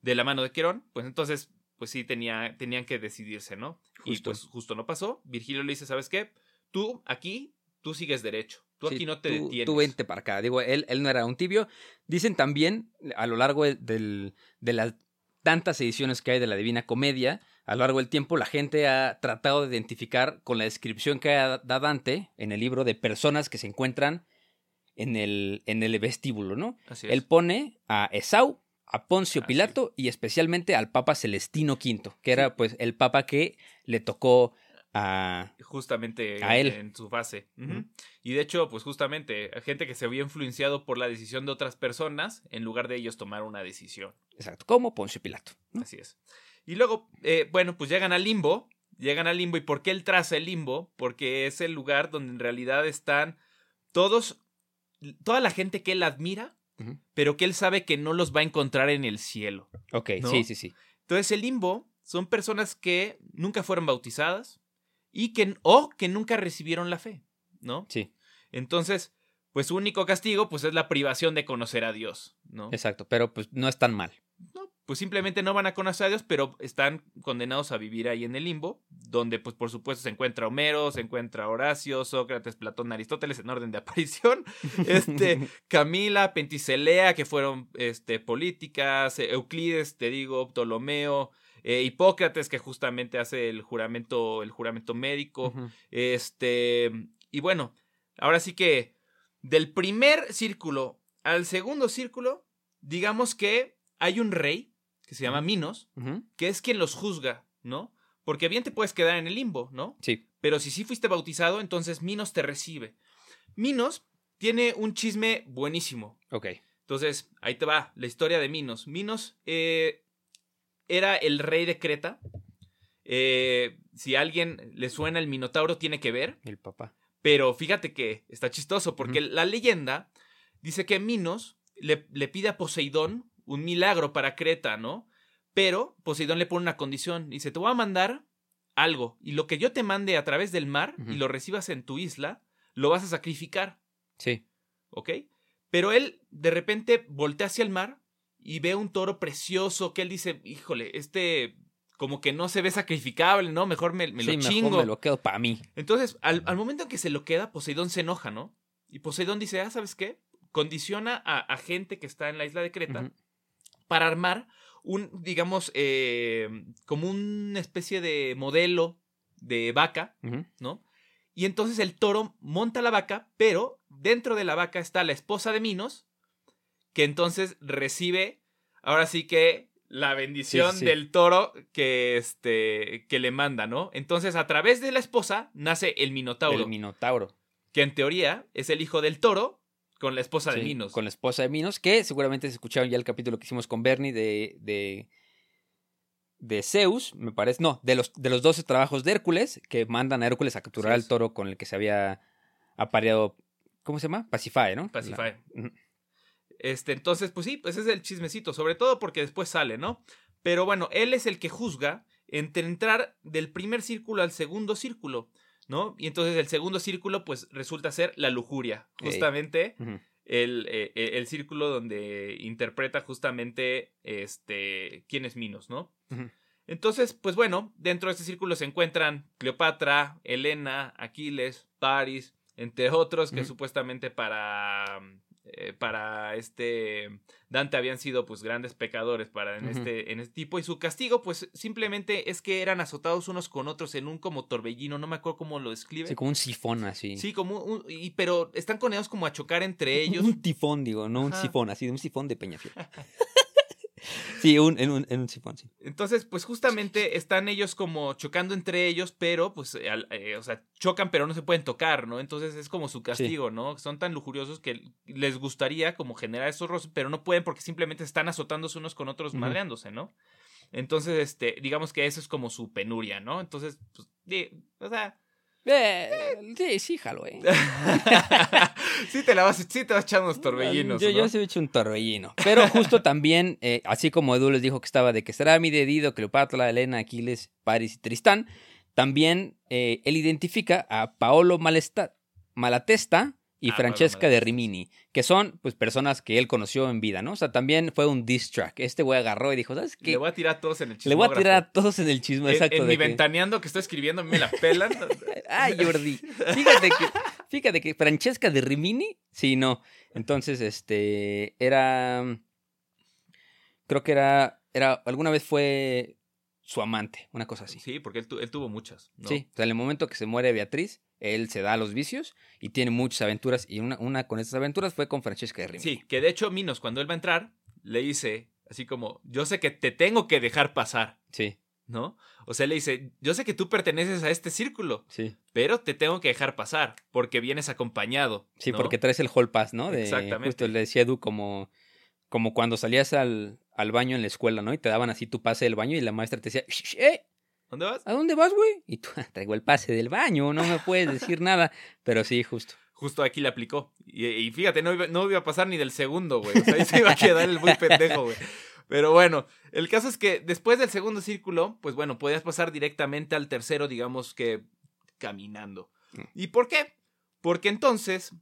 De la mano de Querón, pues entonces, pues sí, tenía, tenían que decidirse, ¿no? Y Justo. pues justo no pasó. Virgilio le dice, ¿sabes qué? Tú aquí, tú sigues derecho. Tú Sí, aquí no te tú, detienes. Tú vente para acá. Digo, él, él no era un tibio. Dicen también, a lo largo del- de las tantas ediciones que hay de la Divina Comedia, a lo largo del tiempo la gente ha tratado de identificar con la descripción que da da Dante en el libro de personas que se encuentran en el, en el vestíbulo, ¿no? Así es. Él pone a Esau, a Poncio Así Pilato y especialmente al Papa Celestino V, que era pues el Papa que le tocó a... Justamente A en- él. en su. Ujú. Y de hecho, pues justamente, gente que se había influenciado por la decisión de otras personas, en lugar de ellos tomar una decisión. Exacto, como Poncio Pilato. ¿no? Así es. Y luego, eh, bueno, pues llegan al limbo. Llegan al limbo. ¿Y por qué él traza el limbo? Porque es el lugar donde en realidad están todos, toda la gente que él admira, pero que él sabe que no los va a encontrar en el cielo. Ok, ¿No? sí, sí, sí. Entonces, el limbo son personas que nunca fueron bautizadas y que, o que nunca recibieron la fe, ¿no? Sí, Entonces, pues su único castigo, pues es la privación de conocer a Dios, ¿no? exacto, pero pues no es tan mal. No, pues simplemente no van a conocer a Dios, pero están condenados a vivir ahí en el limbo, donde pues por supuesto se encuentra Homero, se encuentra Horacio, Sócrates, Platón, Aristóteles en orden de aparición, este, Camila, Penticilea, que fueron este, políticas, Euclides, te digo, Ptolomeo, eh, Hipócrates, que justamente hace el juramento, el juramento médico, este, y bueno, ahora sí que del primer círculo al segundo círculo, digamos que hay un rey que se llama Minos, que es quien los juzga, ¿no? Porque bien te puedes quedar en el limbo, ¿no? Sí, Pero si sí fuiste bautizado, entonces Minos te recibe. Minos tiene un chisme buenísimo. ok. Entonces, ahí te va la historia de Minos. Minos eh, era el rey de Creta. Eh, si a alguien le suena el Minotauro, tiene que ver. El papá. Pero fíjate que está chistoso porque la leyenda dice que Minos le, le pide a Poseidón un milagro para Creta, ¿no? Pero Poseidón le pone una condición. Dice, te voy a mandar algo y lo que yo te mande a través del mar y lo recibas en tu isla, lo vas a sacrificar, Sí. ¿ok? Pero él de repente voltea hacia el mar y ve un toro precioso que él dice, híjole, este como que no se ve sacrificable, ¿no? Mejor me, me sí, lo mejor chingo. me lo quedo para mí. Entonces, al, al momento en que se lo queda, Poseidón se enoja, ¿no? Y Poseidón dice, ah, ¿sabes qué? Condiciona a, a gente que está en la isla de Creta para armar un, digamos, eh, como una especie de modelo de vaca. ¿no? Y entonces el toro monta la vaca, pero dentro de la vaca está la esposa de Minos, que entonces recibe, ahora sí que la bendición Sí, sí, sí. del toro que, este, que le manda, ¿no? Entonces a través de la esposa nace el Minotauro, El Minotauro. que en teoría es el hijo del toro Con la esposa de Minos. Con la esposa de Minos, que seguramente se escucharon ya el capítulo que hicimos con Bernie de, de, de Zeus, me parece. No, de los, de los 12 trabajos de Hércules, que mandan a Hércules a capturar al toro con el que se había apareado. ¿Cómo se llama? Pacifae, ¿no? Pacifae. La-. Este, entonces, pues sí, pues ese es el chismecito, sobre todo porque después sale, ¿no? Pero bueno, él es el que juzga entre entrar del primer círculo al segundo círculo, ¿no? Y entonces el segundo círculo, pues resulta ser la lujuria, justamente el, eh, eh, el círculo donde interpreta justamente este quién es Minos, ¿no? Entonces, pues bueno, dentro de este círculo se encuentran Cleopatra, Helena, Aquiles, Paris, entre otros que supuestamente para eh, para este Dante habían sido pues grandes pecadores para en este en este tipo y su castigo pues simplemente es que eran azotados unos con otros en un como torbellino, no me acuerdo cómo lo describe. Sí, como un sifón así. Sí, como un, y, pero están condenados como a chocar entre ellos. Un tifón, digo, no un sifón, así, un sifón de Peñafiel. sí, un, en, un, en un sifón, sí. Entonces, pues justamente están ellos como chocando entre ellos, pero pues, eh, o sea, chocan pero no se pueden tocar, ¿no? Entonces es como su castigo, ¿no? Son tan lujuriosos que les gustaría como generar esos roces, pero no pueden porque simplemente están azotándose unos con otros, Ujú. madreándose, ¿no? Entonces, este, digamos que eso es como su penuria, ¿no? Entonces, pues, o sea, Eh, sí, sí, jalo, eh. sí te la vas, sí te vas echando unos torbellinos, Yo, ¿no? yo sí he hecho un torbellino. Pero justo también, eh, así como Edu les dijo que estaba de que será mi dedido, Cleopatra, Helena, Aquiles, Paris y Tristán, también eh, él identifica a Paolo Malesta- Malatesta y Ah, Francesca de. Rimini, que son pues personas que él conoció en vida, ¿no? O sea, también fue un diss track. Este güey agarró y dijo, ¿sabes qué? Le voy a tirar a todos en el Le voy a tirar a todos en el chisme, En- exacto. En, de mi que- ventaneando que estoy escribiendo, a mí me la pelan. Ay, Jordi. Fíjate que, fíjate que Francesca de Rimini, sí, no. Entonces, este, era, creo que era, era, alguna vez fue su amante, una cosa así. Sí, porque él, tu- él tuvo muchas. ¿no? Sí, o sea, en el momento que se muere Beatriz, él se da a los vicios y tiene muchas aventuras y una, una con esas aventuras fue con Francesca de Rimini. Sí, que de hecho Minos cuando él va a entrar le dice así como, yo sé que te tengo que dejar pasar, Sí, ¿no? O sea, le dice, yo sé que tú perteneces a este círculo, sí. pero te tengo que dejar pasar porque vienes acompañado. Sí, ¿no? porque traes el hall pass, ¿no? De, Exactamente. Justo le decía Edu como, como cuando salías al, al baño en la escuela, ¿no? Y te daban así tu pase del baño y la maestra te decía, "Shh, ¡eh! ¿Dónde vas? ¿A dónde vas, güey? Y tú, "Ah, traigo el pase del baño, no me puedes decir nada. Pero sí, justo. Justo aquí le aplicó. Y, y fíjate, no iba, no iba a pasar ni del segundo, güey. O sea, ahí se iba a quedar el muy pendejo, güey. Pero bueno, el caso es que después del segundo círculo, pues bueno, podías pasar directamente al tercero, digamos que caminando. Mm. ¿Y por qué? Porque entonces,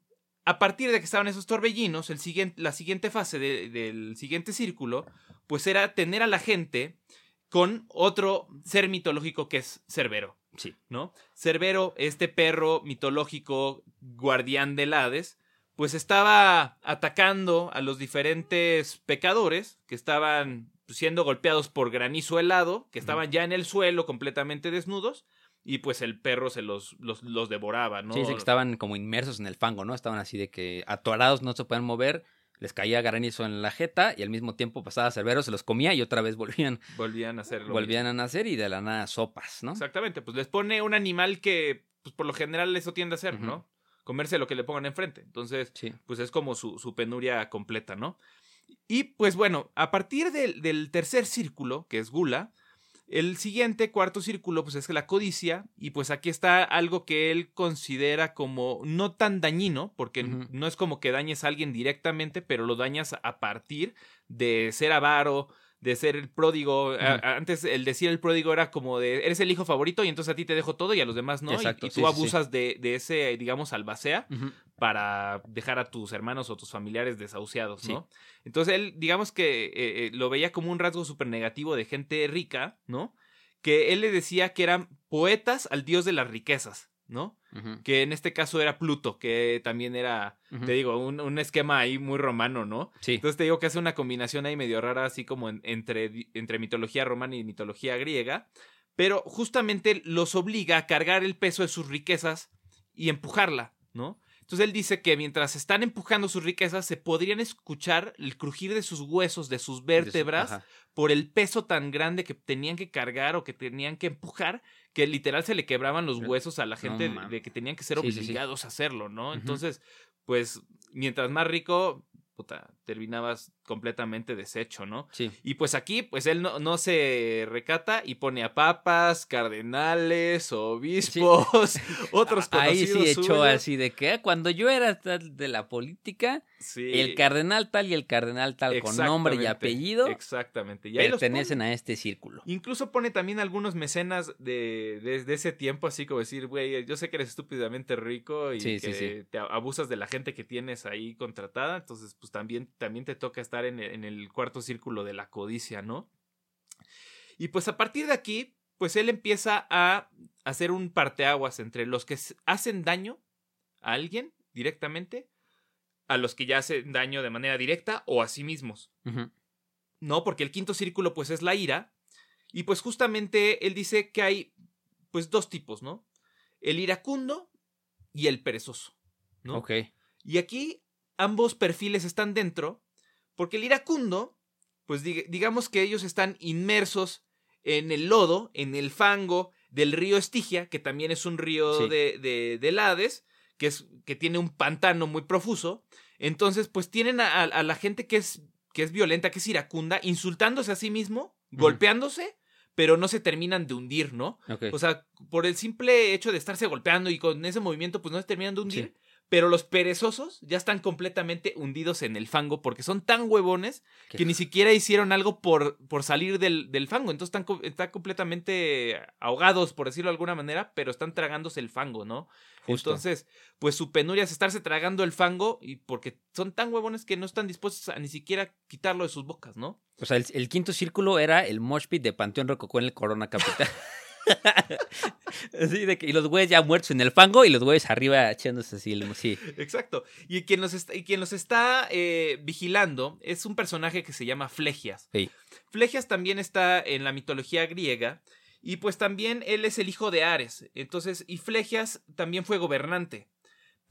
a partir de que estaban esos torbellinos, el siguiente, la siguiente fase de- del siguiente círculo, pues era tener a la gente con otro ser mitológico que es Cerbero. Sí. ¿no? Cerbero, este perro mitológico guardián del Hades, pues estaba atacando a los diferentes pecadores que estaban siendo golpeados por granizo helado, que estaban ya en el suelo completamente desnudos, y pues el perro se los, los, los devoraba, ¿no? Sí, sí, que estaban como inmersos en el fango, ¿no? Estaban así de que atorados, no se podían mover, les caía granizo en la jeta y al mismo tiempo pasaba Cerbero, se los comía y otra vez volvían, Volvían a hacerlo. volvían a nacer y de la nada sopas, ¿no? Exactamente, pues les pone un animal que, pues por lo general eso tiende a hacer. ¿no? Comerse lo que le pongan enfrente. Entonces, Sí. pues es como su, su penuria completa, ¿no? Y pues bueno, a partir del, del tercer círculo, que es Gula, el siguiente cuarto círculo, pues es la codicia, y pues aquí está algo que él considera como no tan dañino, porque no es como que dañes a alguien directamente, pero lo dañas a partir de ser avaro, de ser el pródigo. Antes el decir el pródigo era como de, eres el hijo favorito y entonces a ti te dejo todo y a los demás no, y- Exacto, y, sí, tú sí, sí. abusas de, de ese, digamos, albacea Ujú. Para dejar a tus hermanos o tus familiares desahuciados, Sí. ¿no? Entonces él, digamos que eh, eh, lo veía como un rasgo súper negativo de gente rica, ¿no? Que él le decía que eran poetas al dios de las riquezas, ¿no? Que en este caso era Pluto, que también era, te digo, un, un esquema ahí muy romano, ¿no? Sí. Entonces te digo que hace una combinación ahí medio rara, así como en- entre, di- entre mitología romana y mitología griega, pero justamente los obliga a cargar el peso de sus riquezas y empujarla, ¿no? Entonces él dice que mientras están empujando sus riquezas, se podrían escuchar el crujir de sus huesos, de sus vértebras, por el peso tan grande que tenían que cargar o que tenían que empujar, que literal se le quebraban los huesos a la gente de- que tenían que ser Sí, sí, sí. obligados a hacerlo, ¿no? Entonces, pues mientras más rico, puta, terminabas completamente deshecho, ¿no? Sí. Y pues aquí, pues él no, no se recata y pone a papas, cardenales, obispos, otros Ahí sí echó así de que ah, cuando yo era tal de la política, Sí, el cardenal tal y el cardenal tal con nombre y apellido Exactamente. Y ahí los pone. pertenecen a este círculo. Incluso pone también algunos mecenas de, de, de ese tiempo, así como decir, güey, yo sé que eres estúpidamente rico y Sí, sí, que sí. te abusas de la gente que tienes ahí contratada, entonces pues también, también te toca estar en el, en el cuarto círculo de la codicia, ¿no? Y pues a partir de aquí, pues él empieza a hacer un parteaguas entre los que hacen daño a alguien directamente, a los que ya hacen daño de manera directa o a sí mismos. ¿no? Porque el quinto círculo pues es la ira. Y pues justamente él dice que hay pues dos tipos, ¿no? El iracundo y el perezoso, ¿no? Ok. Y aquí ambos perfiles están dentro porque el iracundo, pues dig- digamos que ellos están inmersos en el lodo, en el fango del río Estigia, que también es un río Sí. de, de, del Hades, que, es, que tiene un pantano muy profuso. Entonces, pues tienen a, la gente que es, que es violenta, que es iracunda, insultándose a sí mismo, golpeándose, pero no se terminan de hundir, ¿no? O sea, por el simple hecho de estarse golpeando y con ese movimiento, pues no se terminan de hundir. Sí. Pero los perezosos ya están completamente hundidos en el fango porque son tan huevones Qué que ni siquiera hicieron algo por, por salir del, del fango. Entonces están, están completamente ahogados, por decirlo de alguna manera, pero están tragándose el fango, ¿no? Justo. Entonces, pues su penuria es estarse tragando el fango y porque son tan huevones que no están dispuestos a ni siquiera quitarlo de sus bocas, ¿no? O sea, el, el quinto círculo era el mosh pit de Panteón Rococó en el Corona Capital. Así de que, y los güeyes ya muertos en el fango y los güeyes arriba echándose así. Sí. Exacto. Y quien los está, y quien los está eh, vigilando es un personaje que se llama Flegias. Sí. Flegias también está en la mitología griega. Y pues también él es el hijo de Ares. Entonces, y Flegias también fue gobernante.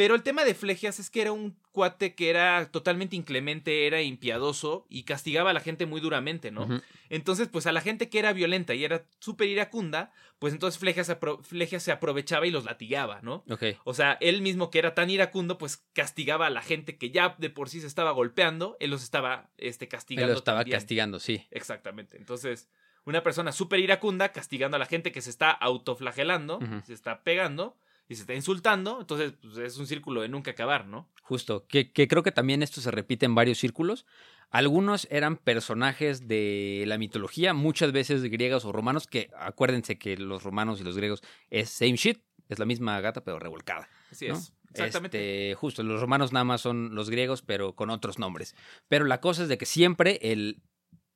Pero el tema de Flegias es que era un cuate que era totalmente inclemente, era impiadoso y castigaba a la gente muy duramente, ¿no? Entonces, pues a la gente que era violenta y era súper iracunda, pues entonces Flegias, se aprovechaba y los latigaba, ¿no? Ok. O sea, él mismo que era tan iracundo, pues castigaba a la gente que ya de por sí se estaba golpeando, él los estaba este, Él castigando. lo estaba también. castigando, sí. Exactamente. Entonces, una persona súper iracunda castigando a la gente que se está autoflagelando, se está pegando y se está insultando. Entonces, pues, es un círculo de nunca acabar, ¿no? Justo. Que, que creo que también esto se repite en varios círculos. Algunos eran personajes de la mitología, muchas veces griegos o romanos, que acuérdense que los romanos y los griegos es same shit, es la misma gata pero revolcada. Así ¿no? es. Exactamente. Este, justo, los romanos nada más son los griegos, pero con otros nombres. Pero la cosa es de que siempre el,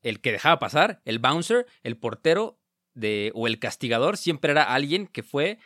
el que dejaba pasar, el bouncer, el portero de, o el castigador, siempre era alguien que fue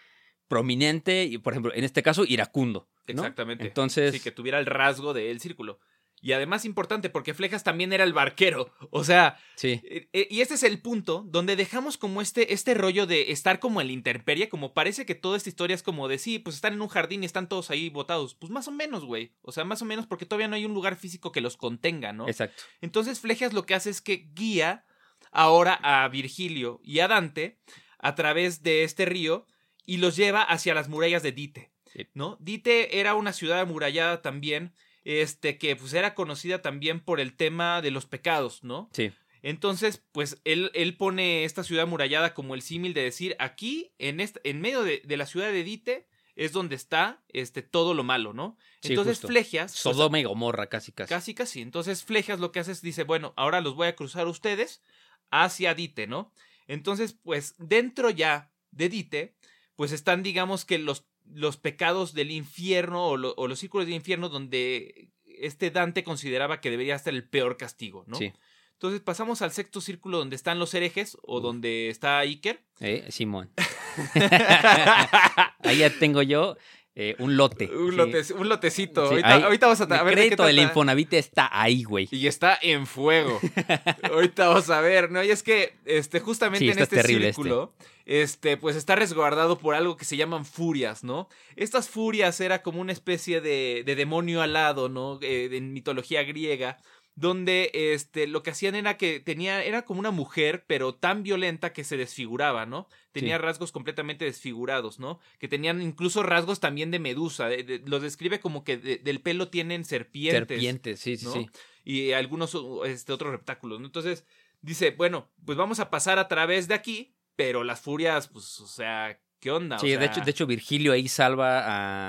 prominente y, por ejemplo, en este caso, iracundo. ¿no? Exactamente. Entonces, Sí, que tuviera el rasgo del círculo. Y además importante, porque Flejas también era el barquero. O sea, sí, Eh, eh, Y este es el punto donde dejamos como este, este rollo de estar como en la intemperie, como parece que toda esta historia es como de sí, pues están en un jardín y están todos ahí botados. Pues más o menos, güey. O sea, más o menos porque todavía no hay un lugar físico que los contenga, ¿no? exacto. Entonces Flejas lo que hace es que guía ahora a Virgilio y a Dante a través de este río y los lleva hacia las murallas de Dite. ¿no? Dite era una ciudad amurallada también, este que pues era conocida también por el tema de los pecados, ¿no? Sí, Entonces, pues él, él pone esta ciudad amurallada como el símil de decir, aquí, en, esta, en medio de, de la ciudad de Dite, es donde está este, todo lo malo, ¿no? Sí, Entonces, justo. Flegias... pues, Sodoma y Gomorra, casi, casi. Casi, casi. Entonces, Flejas lo que hace es, dice, bueno, ahora los voy a cruzar ustedes hacia Dite, ¿no? Entonces, pues, dentro ya de Dite, pues están, digamos que los, los pecados del infierno o, lo- o los círculos del infierno donde este Dante consideraba que debería estar el peor castigo, ¿no? Sí, Entonces pasamos al sexto círculo donde están los herejes o donde está Iker. eh, Simón. Ahí ya tengo yo eh, un lote. un, sí. lote- un lotecito. Sí, ahorita, ahí- ahorita vamos a, a ver de qué crédito del trata. Infonavit está ahí, güey. Y está en fuego. Ahorita vamos a ver, ¿no? Y es que este, justamente Sí, en este terrible círculo, este. pues está resguardado por algo que se llaman furias, ¿no? Estas furias era como una especie de, de demonio alado, ¿no? Eh, en mitología griega, donde este, lo que hacían era que tenía, era como una mujer, pero tan violenta que se desfiguraba, ¿no? Tenía Sí. rasgos completamente desfigurados, ¿no? Que tenían incluso rasgos también de medusa. de- de- los describe como que de- del pelo tienen serpientes. Serpientes, sí, sí, ¿no? sí. Y algunos este, otros reptáculos, ¿no? Entonces dice, bueno, pues vamos a pasar a través de aquí, pero las furias, pues, o sea, ¿qué onda? O Sí, de, hecho, de hecho, Virgilio ahí salva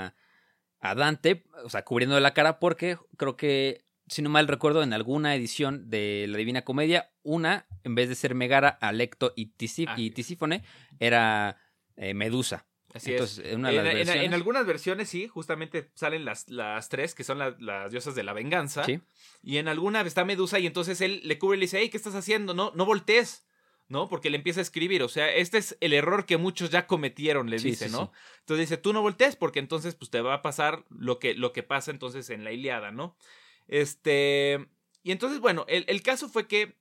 a, a Dante, o sea, cubriendo la cara, porque creo que, si no mal recuerdo, en alguna edición de la Divina Comedia, una, en vez de ser Megara, Alecto y, Tisí- Ah, y. Tisífone, era eh, Medusa. Así Entonces, es. en En, en- algunas versiones sí, justamente salen las, las tres, que son la- las diosas de la venganza. Sí. Y en alguna está Medusa y entonces él le cubre y le dice, hey, ¿qué estás haciendo? No, no voltees. ¿No? Porque le empieza a escribir. O sea, este es el error que muchos ya cometieron, le Sí, dice, sí, ¿no? sí. Entonces dice, tú no voltees porque entonces pues te va a pasar lo que, lo que pasa entonces en la Iliada, ¿no? Este... Y entonces, bueno, el, el caso fue que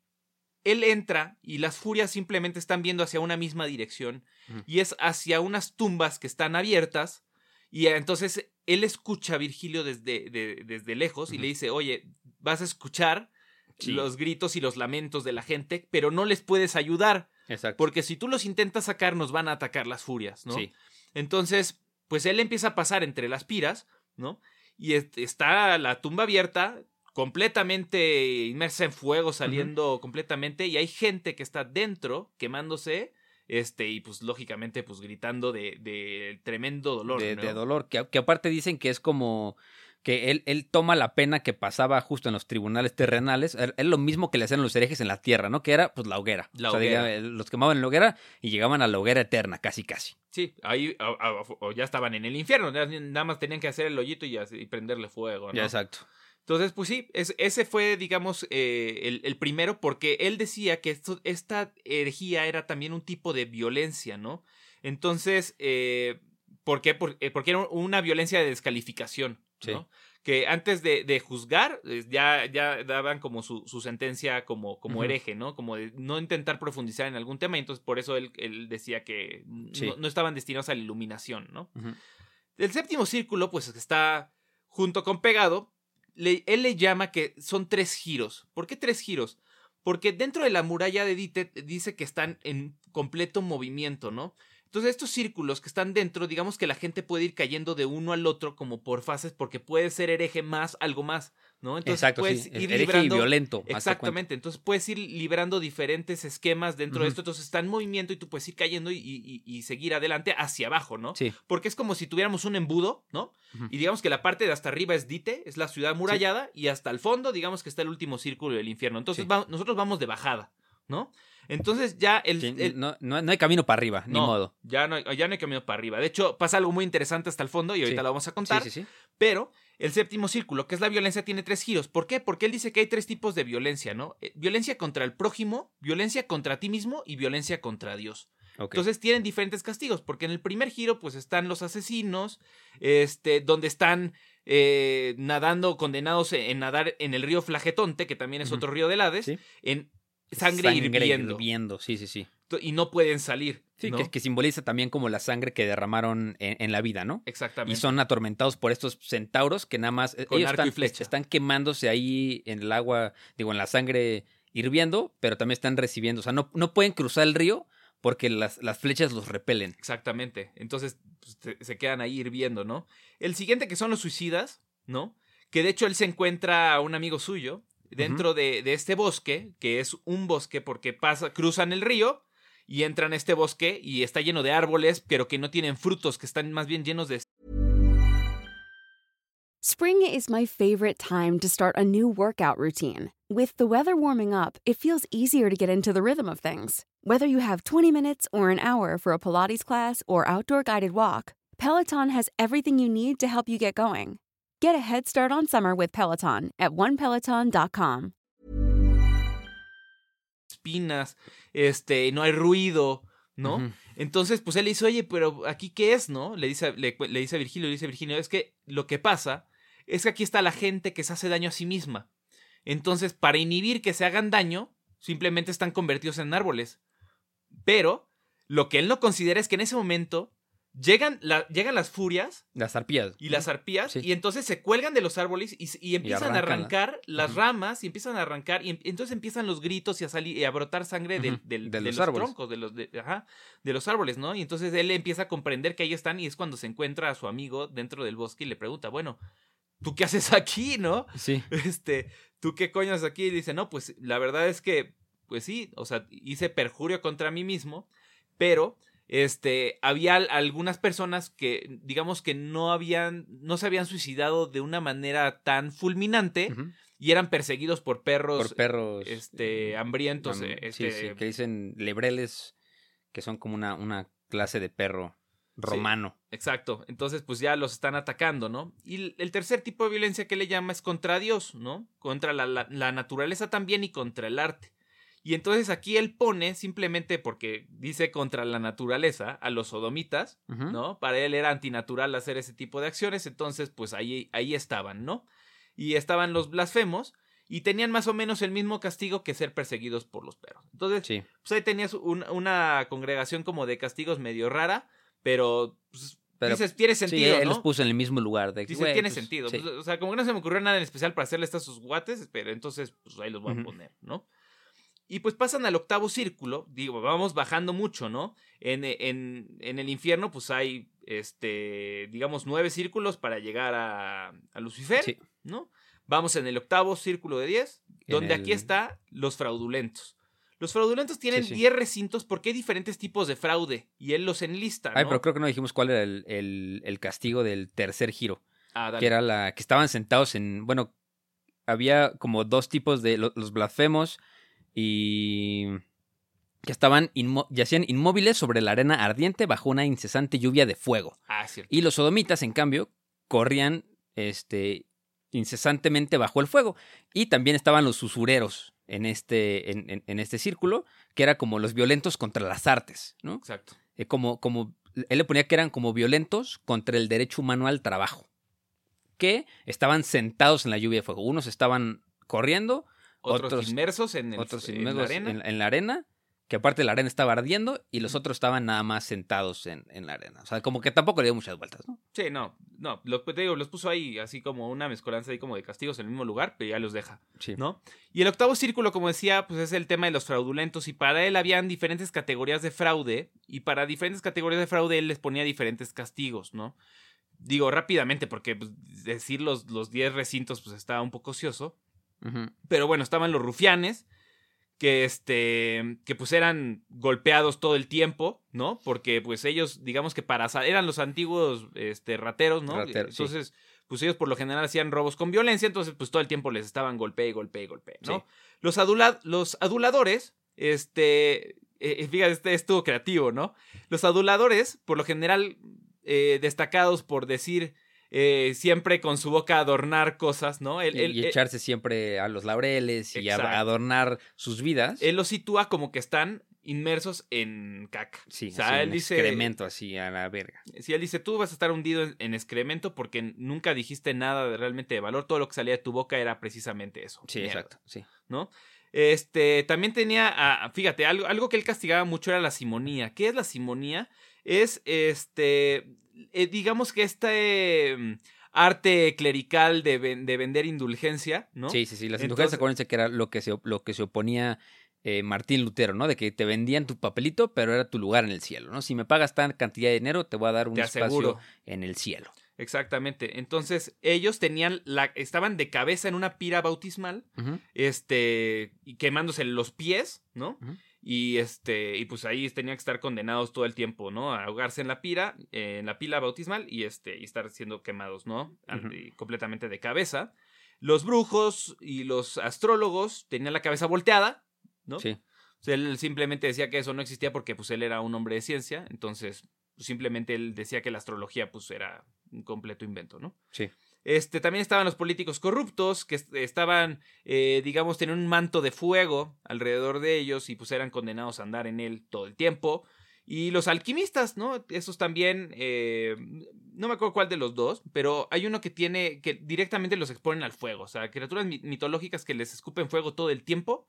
él entra y las furias simplemente están viendo hacia una misma dirección y es hacia unas tumbas que están abiertas y entonces él escucha a Virgilio desde, de- desde lejos y le dice, oye, vas a escuchar Sí. los gritos y los lamentos de la gente, pero no les puedes ayudar Exacto. porque si tú los intentas sacar nos van a atacar las furias, ¿no? Sí. Entonces, pues él empieza a pasar entre las piras, ¿no? Y est- está la tumba abierta, completamente inmersa en fuego, saliendo completamente, y hay gente que está dentro, quemándose, este, y pues lógicamente, pues gritando de, de tremendo dolor. de, ¿no? de dolor, que, que aparte dicen que es como que él, él toma la pena que pasaba justo en los tribunales terrenales, er- es lo mismo que le hacían los herejes en la tierra, ¿no? Que era pues la hoguera. La O sea, hoguera. diga, los quemaban en la hoguera y llegaban a la hoguera eterna, casi casi. Sí, ahí a- a- o ya estaban en el infierno, nada más tenían que hacer el hoyito y, así- y prenderle fuego, ¿no? Ya, exacto. Entonces, pues sí, es- ese fue, digamos, eh, el, el primero, porque él decía que esto, esta herejía era también un tipo de violencia, ¿no? Entonces, eh, ¿por qué? Por- eh, porque era una violencia de descalificación, Sí. ¿no? Que antes de, de juzgar, ya, ya daban como su, su sentencia como, como hereje, ¿no? Como de no intentar profundizar en algún tema, y entonces por eso él, él decía que Sí. no, no estaban destinados a la iluminación, ¿no? El séptimo círculo, pues está junto con pegado. Le- él le llama que son tres giros. ¿Por qué tres giros? Porque dentro de la muralla de Dite dice que están en completo movimiento, ¿no? Entonces estos círculos que están dentro, digamos que la gente puede ir cayendo de uno al otro como por fases porque puede ser hereje más, algo más, ¿no? Entonces Exacto, puedes sí. ir Hereje y librando... violento. Exactamente, entonces puedes ir librando diferentes esquemas dentro de esto, entonces está en movimiento y tú puedes ir cayendo y, y- y seguir adelante hacia abajo, ¿no? Sí. Porque es como si tuviéramos un embudo, ¿no? Y digamos que la parte de hasta arriba es Dite, es la ciudad murallada, y hasta el fondo, digamos que está el último círculo del infierno. Entonces Sí. va- nosotros vamos de bajada, ¿no? Entonces ya el... Sí, el- no, no- no hay camino para arriba, ni modo. Ya no, hay- ya no hay camino para arriba. De hecho, pasa algo muy interesante hasta el fondo y ahorita Sí. lo vamos a Sí, contar. sí, sí. Pero el séptimo círculo, que es la violencia, tiene tres giros. ¿Por qué? Porque él dice que hay tres tipos de violencia, ¿no? Eh, Violencia contra el prójimo, violencia contra ti mismo y violencia contra Dios. Entonces tienen diferentes castigos, porque en el primer giro pues están los asesinos, este, donde están eh, nadando, condenados en nadar en el río Flagetonte, que también es otro río del Hades, Sí. en sangre, hirviendo, hirviendo, sí, sí, sí. y no pueden salir. Sí, ¿no? que, que simboliza también como la sangre que derramaron en, en la vida, ¿no? Exactamente. Y son atormentados por estos centauros que nada más Con ellos arco y están, flecha. están quemándose ahí en el agua, digo, en la sangre hirviendo, pero también están recibiendo. O sea, no, no pueden cruzar el río porque las, las flechas los repelen. Exactamente. Entonces pues, se quedan ahí hirviendo, ¿no? El siguiente que son los suicidas, ¿no? Que de hecho él se encuentra a un amigo suyo dentro de, de este bosque, que es un bosque porque pasa, cruzan el río y entran a este bosque y está lleno de árboles, pero que no tienen frutos, que están más bien llenos de Spring is my favorite time to start a new workout routine. With the weather warming up, it feels easier to get into the rhythm of things. Whether you have 20 minutes or an hour for a Pilates class or outdoor guided walk, Peloton has everything you need to help you get going. Get a head start on summer with Peloton at onepeloton.com. espinas, este, no hay ruido, ¿no? Entonces, pues él le dice, oye, pero aquí qué es, ¿no? Le dice, le, le dice a Virgilio, le dice a Virgilio, es que lo que pasa es que aquí está la gente que se hace daño a sí misma. Entonces, para inhibir que se hagan daño, simplemente están convertidos en árboles. Pero, lo que él no considera es que en ese momento llegan, la- llegan las furias Las arpías. y las arpías Sí. y entonces se cuelgan de los árboles y, y empiezan a arrancar las ramas y empiezan a arrancar y em- entonces empiezan los gritos y a salir y a brotar sangre del- Ujú, del- de de, los troncos, de los, de, ajá, de los árboles, ¿no? Y entonces él empieza a comprender que ahí están y es cuando se encuentra a su amigo dentro del bosque y le pregunta, bueno, ¿tú qué haces aquí, no? Sí. Este, ¿tú qué coño haces aquí? Y dice, no, pues la verdad es que, pues sí, o sea, hice perjurio contra mí mismo, pero este, había al- algunas personas que, digamos que no habían, no se habían suicidado de una manera tan fulminante y eran perseguidos por perros, Por perros. este, hambrientos, am- eh, sí, este, sí, que dicen lebreles, que son como una, una clase de perro romano. Exacto. Entonces, pues ya los están atacando, ¿no? Y el- el tercer tipo de violencia que le llama es contra Dios, ¿no? Contra la, la- la naturaleza también y contra el arte. Y entonces aquí él pone, simplemente porque dice contra la naturaleza, a los sodomitas. ¿no? Para él era antinatural hacer ese tipo de acciones, entonces pues ahí, ahí estaban, ¿no? Y estaban los blasfemos y tenían más o menos el mismo castigo que ser perseguidos por los perros. Entonces, Sí. pues ahí tenías un- una congregación como de castigos medio rara, pero, pues, Pero- dices, tiene Sí, sentido, él ¿no? los puso en el mismo lugar. De, Dice, güey, tiene pues, sentido. sí. Pues, o sea, como que no se me ocurrió nada en especial para hacerle estas sus guates, pero entonces, pues ahí los voy a poner, ¿no? Y pues pasan al octavo círculo, digo, vamos bajando mucho, ¿no? En, en, en el infierno, pues hay, este, digamos, nueve círculos para llegar a, a Lucifer, Sí. ¿no? Vamos en el octavo círculo de diez, donde aquí está los fraudulentos. Los fraudulentos tienen Sí, sí. 10 recintos porque hay diferentes tipos de fraude y él los enlista, ¿no? Ay, pero creo que no dijimos cuál era el, el- el castigo del tercer giro. Ah, dale. Que era la. que estaban sentados en. Bueno, había como dos tipos de. lo- los blasfemos y. que estaban. yacían inmóviles sobre la arena ardiente bajo una incesante lluvia de fuego. Ah, cierto. Y los sodomitas, en cambio, corrían este, incesantemente bajo el fuego. Y también estaban los usureros en este, en, en- en este círculo, que era como los violentos contra las artes, ¿no? Exacto. Eh, como, como, él le ponía que eran como violentos contra el derecho humano al trabajo. Que estaban sentados en la lluvia de fuego. Unos estaban corriendo, Otros, Otros- inmersos en, el, otros en inmersos la arena. en, en la arena, que aparte la arena estaba ardiendo, y los otros estaban nada más sentados en, en la arena. O sea, como que tampoco le dio muchas vueltas, ¿no? Sí, no, no, lo, te digo, los puso ahí así como una mezcolanza ahí como de castigos en el mismo lugar, pero ya los deja, Sí. ¿no? Y el octavo círculo, como decía, pues es el tema de los fraudulentos y para él habían diferentes categorías de fraude y para diferentes categorías de fraude él les ponía diferentes castigos, ¿no? Digo rápidamente porque pues, decir los, los 10 recintos pues estaba un poco ocioso, Pero bueno, estaban los rufianes, que este, que pues eran golpeados todo el tiempo, ¿no? Porque pues ellos, digamos que para, eran los antiguos, este, rateros, ¿no? Sí. entonces, pues ellos por lo general hacían robos con violencia, entonces pues todo el tiempo les estaban golpe y golpe y golpe, ¿no? Sí. Los, adula- los aduladores, este, eh, fíjate, este estuvo creativo, ¿no? Los aduladores, por lo general, eh, destacados por decir eh, siempre con su boca adornar cosas, ¿no? Él, Y, él- y él- echarse siempre a los laureles y a- adornar sus vidas. él los sitúa como que están inmersos en caca. sí, o sea, así, él un dice, excremento así a la verga. si él dice, tú vas a estar hundido en, en excremento porque nunca dijiste nada de, realmente de valor, todo lo que salía de tu boca era precisamente eso. Sí, mierda, exacto, sí. ¿no? Este, también tenía, ah, fíjate, algo, algo que él castigaba mucho era la simonía. ¿Qué es la simonía? Es, este, eh, digamos que este mm, arte clerical de, ven- de vender indulgencia, ¿no? Sí, sí, sí. Las Entonces- indulgencias, acuérdense que era lo que se, lo que se oponía eh, Martín Lutero, ¿no? De que te vendían tu papelito, pero era tu lugar en el cielo, ¿no? Si me pagas tan cantidad de dinero, te voy a dar un espacio en el cielo. Exactamente. Entonces, ellos tenían la, estaban de cabeza en una pira bautismal, este, y quemándose los pies, ¿no? Y este, y pues ahí tenían que estar condenados todo el tiempo, ¿no? A ahogarse en la pira, eh, en la pila bautismal y este, y estar siendo quemados, ¿no? Completamente de cabeza. Los brujos y los astrólogos tenían la cabeza volteada, ¿no? Sí. O sea, él simplemente decía que eso no existía porque pues él era un hombre de ciencia, entonces pues, simplemente él decía que la astrología pues era un completo invento, ¿no? Sí. Este, también estaban los políticos corruptos, que est- estaban, eh, digamos, tenían un manto de fuego alrededor de ellos y pues eran condenados a andar en él todo el tiempo. Y los alquimistas, ¿no? Esos también, eh, no me acuerdo cuál de los dos, pero hay uno que tiene, que directamente los exponen al fuego, o sea, criaturas mitológicas que les escupen fuego todo el tiempo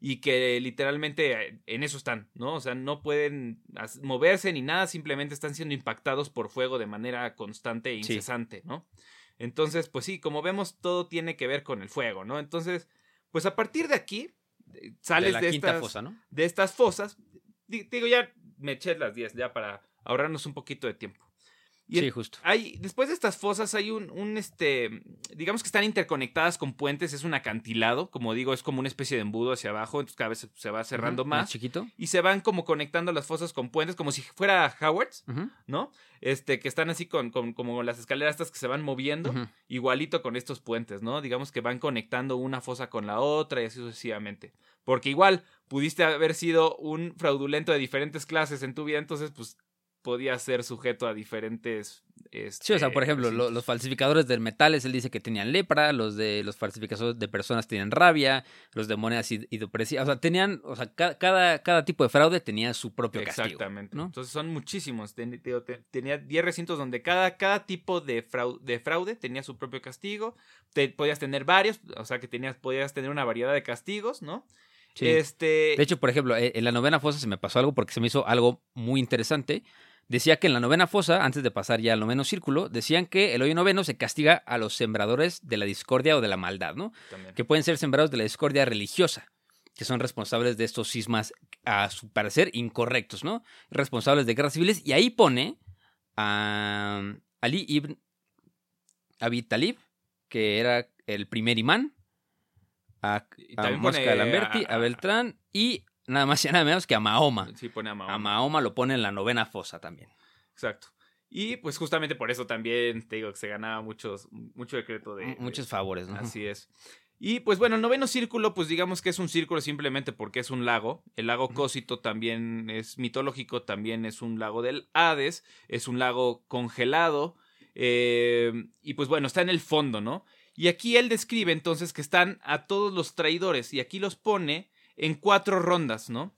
y que literalmente eh, en eso están, ¿no? O sea, no pueden moverse ni nada, simplemente están siendo impactados por fuego de manera constante e incesante, ¿no? Entonces, pues sí, como vemos, todo tiene que ver con el fuego, ¿no? Entonces, pues a partir de aquí, eh, sales de, estas, fosa, ¿no? de estas fosas, digo, ya me eché las 10 ya para ahorrarnos un poquito de tiempo sí, justo. Hay, después de estas fosas hay un, un, este, digamos que están interconectadas con puentes, es un acantilado, como digo, es como una especie de embudo hacia abajo, entonces cada vez se va cerrando más. chiquito. Y se van como conectando las fosas con puentes, como si fuera Howard's, ¿no? Este, que están así con, con, como las escaleras estas que se van moviendo, igualito con estos puentes, ¿no? Digamos que van conectando una fosa con la otra y así sucesivamente. Porque igual pudiste haber sido un fraudulento de diferentes clases en tu vida, entonces pues podía ser sujeto a diferentes... Este, sí, o sea, por ejemplo, los falsificadores de metales, él dice que tenían lepra, los de los falsificadores de personas tenían rabia, los de monedas y, y o sea, tenían, o sea, cada, cada tipo de fraude tenía su propio castigo. Exactamente. ¿no? Entonces son muchísimos. tenía 10 recintos donde cada, cada tipo de fraude, de fraude tenía su propio castigo. Te, podías tener varios, o sea, que tenías, podías tener una variedad de castigos, ¿no? Este... De hecho, por ejemplo, e, en la novena fosa se me pasó algo porque se me hizo algo muy interesante decía que en la novena fosa, antes de pasar ya al noveno círculo, decían que el hoyo noveno se castiga a los sembradores de la discordia o de la maldad, ¿no? Que pueden ser sembrados de la discordia religiosa, que son responsables de estos sismas, a su parecer, incorrectos, ¿no? Responsables de guerras civiles. Y ahí pone a Ali ibn Abi Talib, que era el primer imán, a, Mosca Lamberti, a Beltrán y nada más y nada menos que a Mahoma. Sí, pone a Mahoma. A Mahoma lo pone en la novena fosa también. Exacto. Y pues justamente por eso también te digo que se ganaba muchos, mucho decreto de... Muchos favores, ¿no? Así es. Y pues bueno, el noveno círculo, pues digamos que es un círculo simplemente porque es un lago. El lago Cósito también es mitológico, también es un lago del Hades, es un lago congelado. Eh, y pues bueno, está en el fondo, ¿no? Y aquí él describe entonces que están a todos los traidores y aquí los pone en cuatro rondas, ¿no?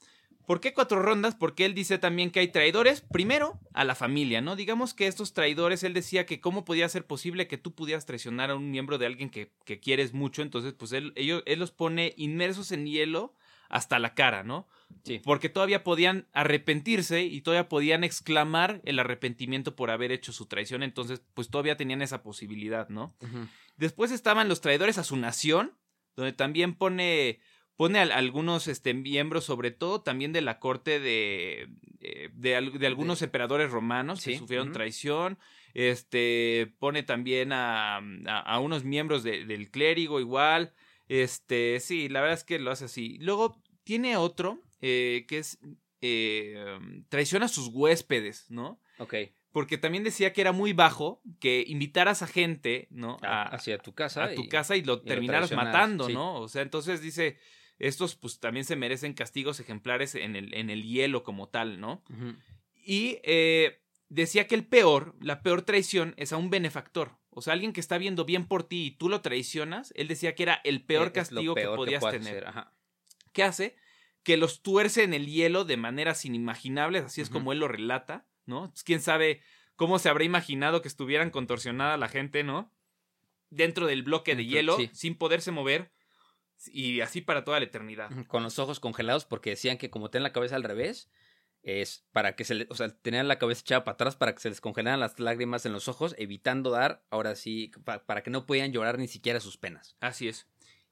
¿Por qué cuatro rondas? Porque él dice también que hay traidores, primero a la familia, ¿no? Digamos que estos traidores, él decía que cómo podía ser posible que tú pudieras traicionar a un miembro de alguien que, que quieres mucho, entonces pues él, ellos, él los pone inmersos en hielo hasta la cara, ¿no? Sí. Porque todavía podían arrepentirse y todavía podían exclamar el arrepentimiento por haber hecho su traición, entonces pues todavía tenían esa posibilidad, ¿no? Después estaban los traidores a su nación, donde también pone pone a, algunos este, miembros, sobre todo también de la corte de, eh, de, algunos emperadores romanos que sufrieron traición. Este pone también a, a, unos miembros del clérigo igual. Este, sí, la verdad es que lo hace así. Luego tiene otro eh, que es eh, traiciona a sus huéspedes, ¿no? Ok. Porque también decía que era muy bajo que invitaras a gente, ¿no? A, hacia tu casa. A tu casa y lo terminaras matando, ¿no? O sea, entonces dice, estos pues también se merecen castigos ejemplares en el, en el hielo como tal, ¿no? Y eh, decía que el peor, la peor traición es a un benefactor. O sea, alguien que está viendo bien por ti y tú lo traicionas, él decía que era el peor castigo que podías tener. ¿Qué hace? Que los tuerce en el hielo de maneras inimaginables, así es como él lo relata, ¿no? Quién sabe cómo se habrá imaginado que estuvieran contorsionada la gente, ¿no? Dentro del bloque de hielo, sin poderse mover y así para toda la eternidad. Con los ojos congelados porque decían que como tenían la cabeza al revés, es para que se les, o sea, tenían la cabeza echada para atrás para que se les congelaran las lágrimas en los ojos, evitando dar, ahora sí, para que no podían llorar ni siquiera sus penas. Así es.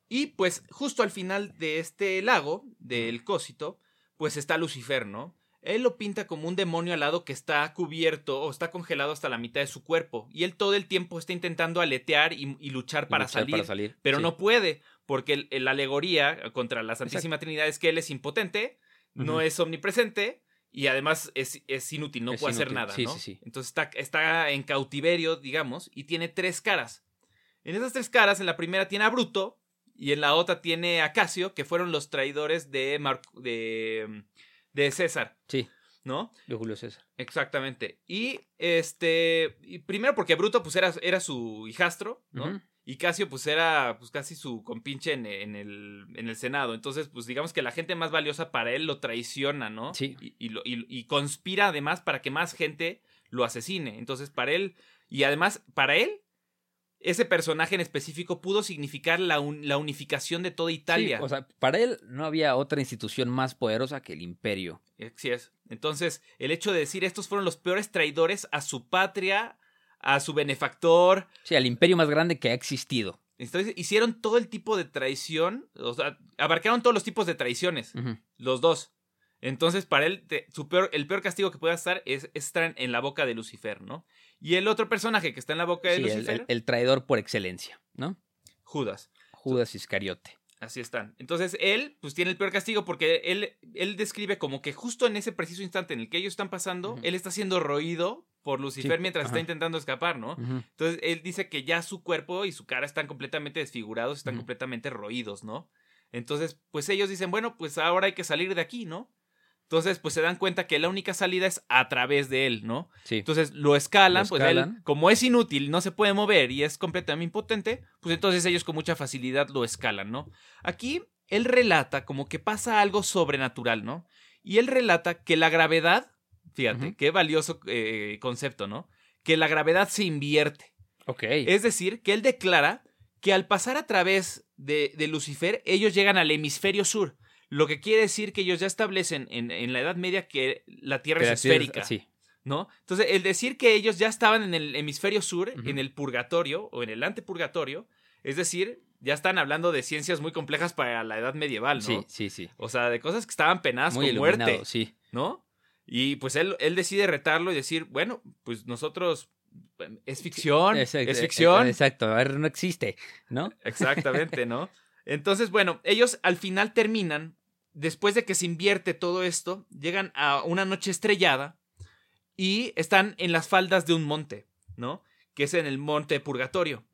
Y pues justo al final de este lago, del Cósito, pues está Lucifer, ¿no? Él lo pinta como un demonio alado que está cubierto o está congelado hasta la mitad de su cuerpo. Y él todo el tiempo está intentando aletear y, luchar, para, salir, Pero no puede, porque la alegoría contra la Santísima Trinidad es que él es impotente, no es omnipresente y además es, inútil, no puede hacer nada. ¿no? Entonces está, está en cautiverio, digamos, y tiene tres caras. En esas tres caras, en la primera tiene a Bruto y en la otra tiene a Casio, que fueron los traidores de, de de César. Sí. ¿No? De Julio César. Exactamente. Y este. primero porque Bruto, pues, era, era su hijastro, ¿no? Y Casio, pues, era pues casi su compinche en, en, el, en el Senado. Entonces, pues, digamos que la gente más valiosa para él lo traiciona, ¿no? Sí. Y, y, y conspira además para que más gente lo asesine. Entonces, para él, y además, para él, ese personaje en específico pudo significar la, un- la unificación de toda Italia. Sí, o sea, para él no había otra institución más poderosa que el imperio. Así es. Entonces, el hecho de decir estos fueron los peores traidores a su patria, a su benefactor, Sí, al imperio más grande que ha existido. entonces hicieron todo el tipo de traición, o sea, abarcaron todos los tipos de traiciones, los dos. Entonces, para él, te- su peor- el peor castigo que puede estar es, es estar en la boca de Lucifer, ¿no? Y el otro personaje que está en la boca de Sí, Lucifer, el- el traidor por excelencia, ¿no? Judas. Judas Iscariote. Así están. Entonces él, pues tiene el peor castigo porque él, él describe como que justo en ese preciso instante en el que ellos están pasando, él está siendo roído por Lucifer Sí, mientras está intentando escapar, ¿no? Entonces él dice que ya su cuerpo y su cara están completamente desfigurados, están completamente roídos, ¿no? Entonces, pues ellos dicen, bueno, pues ahora hay que salir de aquí, ¿no? Entonces, pues se dan cuenta que la única salida es a través de él, ¿no? Sí. Entonces lo escalan, Lo pues él, como es inútil, no se puede mover y es completamente impotente, pues entonces ellos con mucha facilidad lo escalan, ¿no? Aquí él relata como que pasa algo sobrenatural, ¿no? Y él relata que la gravedad, fíjate, qué valioso eh, concepto, ¿no? Que la gravedad se invierte. ok. Es decir, que él declara que al pasar a través de, de Lucifer, ellos llegan al hemisferio sur. Lo que quiere decir que ellos ya establecen en, en la Edad Media que la Tierra es esférica. Sí. ¿no? Entonces, el decir que ellos ya estaban en el hemisferio sur, en el purgatorio o en el antepurgatorio, es decir, ya están hablando de ciencias muy complejas para la edad medieval, ¿no? Sí, sí, sí. O sea, de cosas que estaban penadas Muy con muerte, sí. ¿no? Y pues él, él decide retarlo y decir, bueno, pues nosotros es ficción, es ficción. eh, Exacto, a ver, no existe, ¿no? Exactamente, ¿no? Entonces, bueno, ellos al final terminan, después de que se invierte todo esto, llegan a una noche estrellada y están en las faldas de un monte, ¿no? Que es en el monte Purgatorio.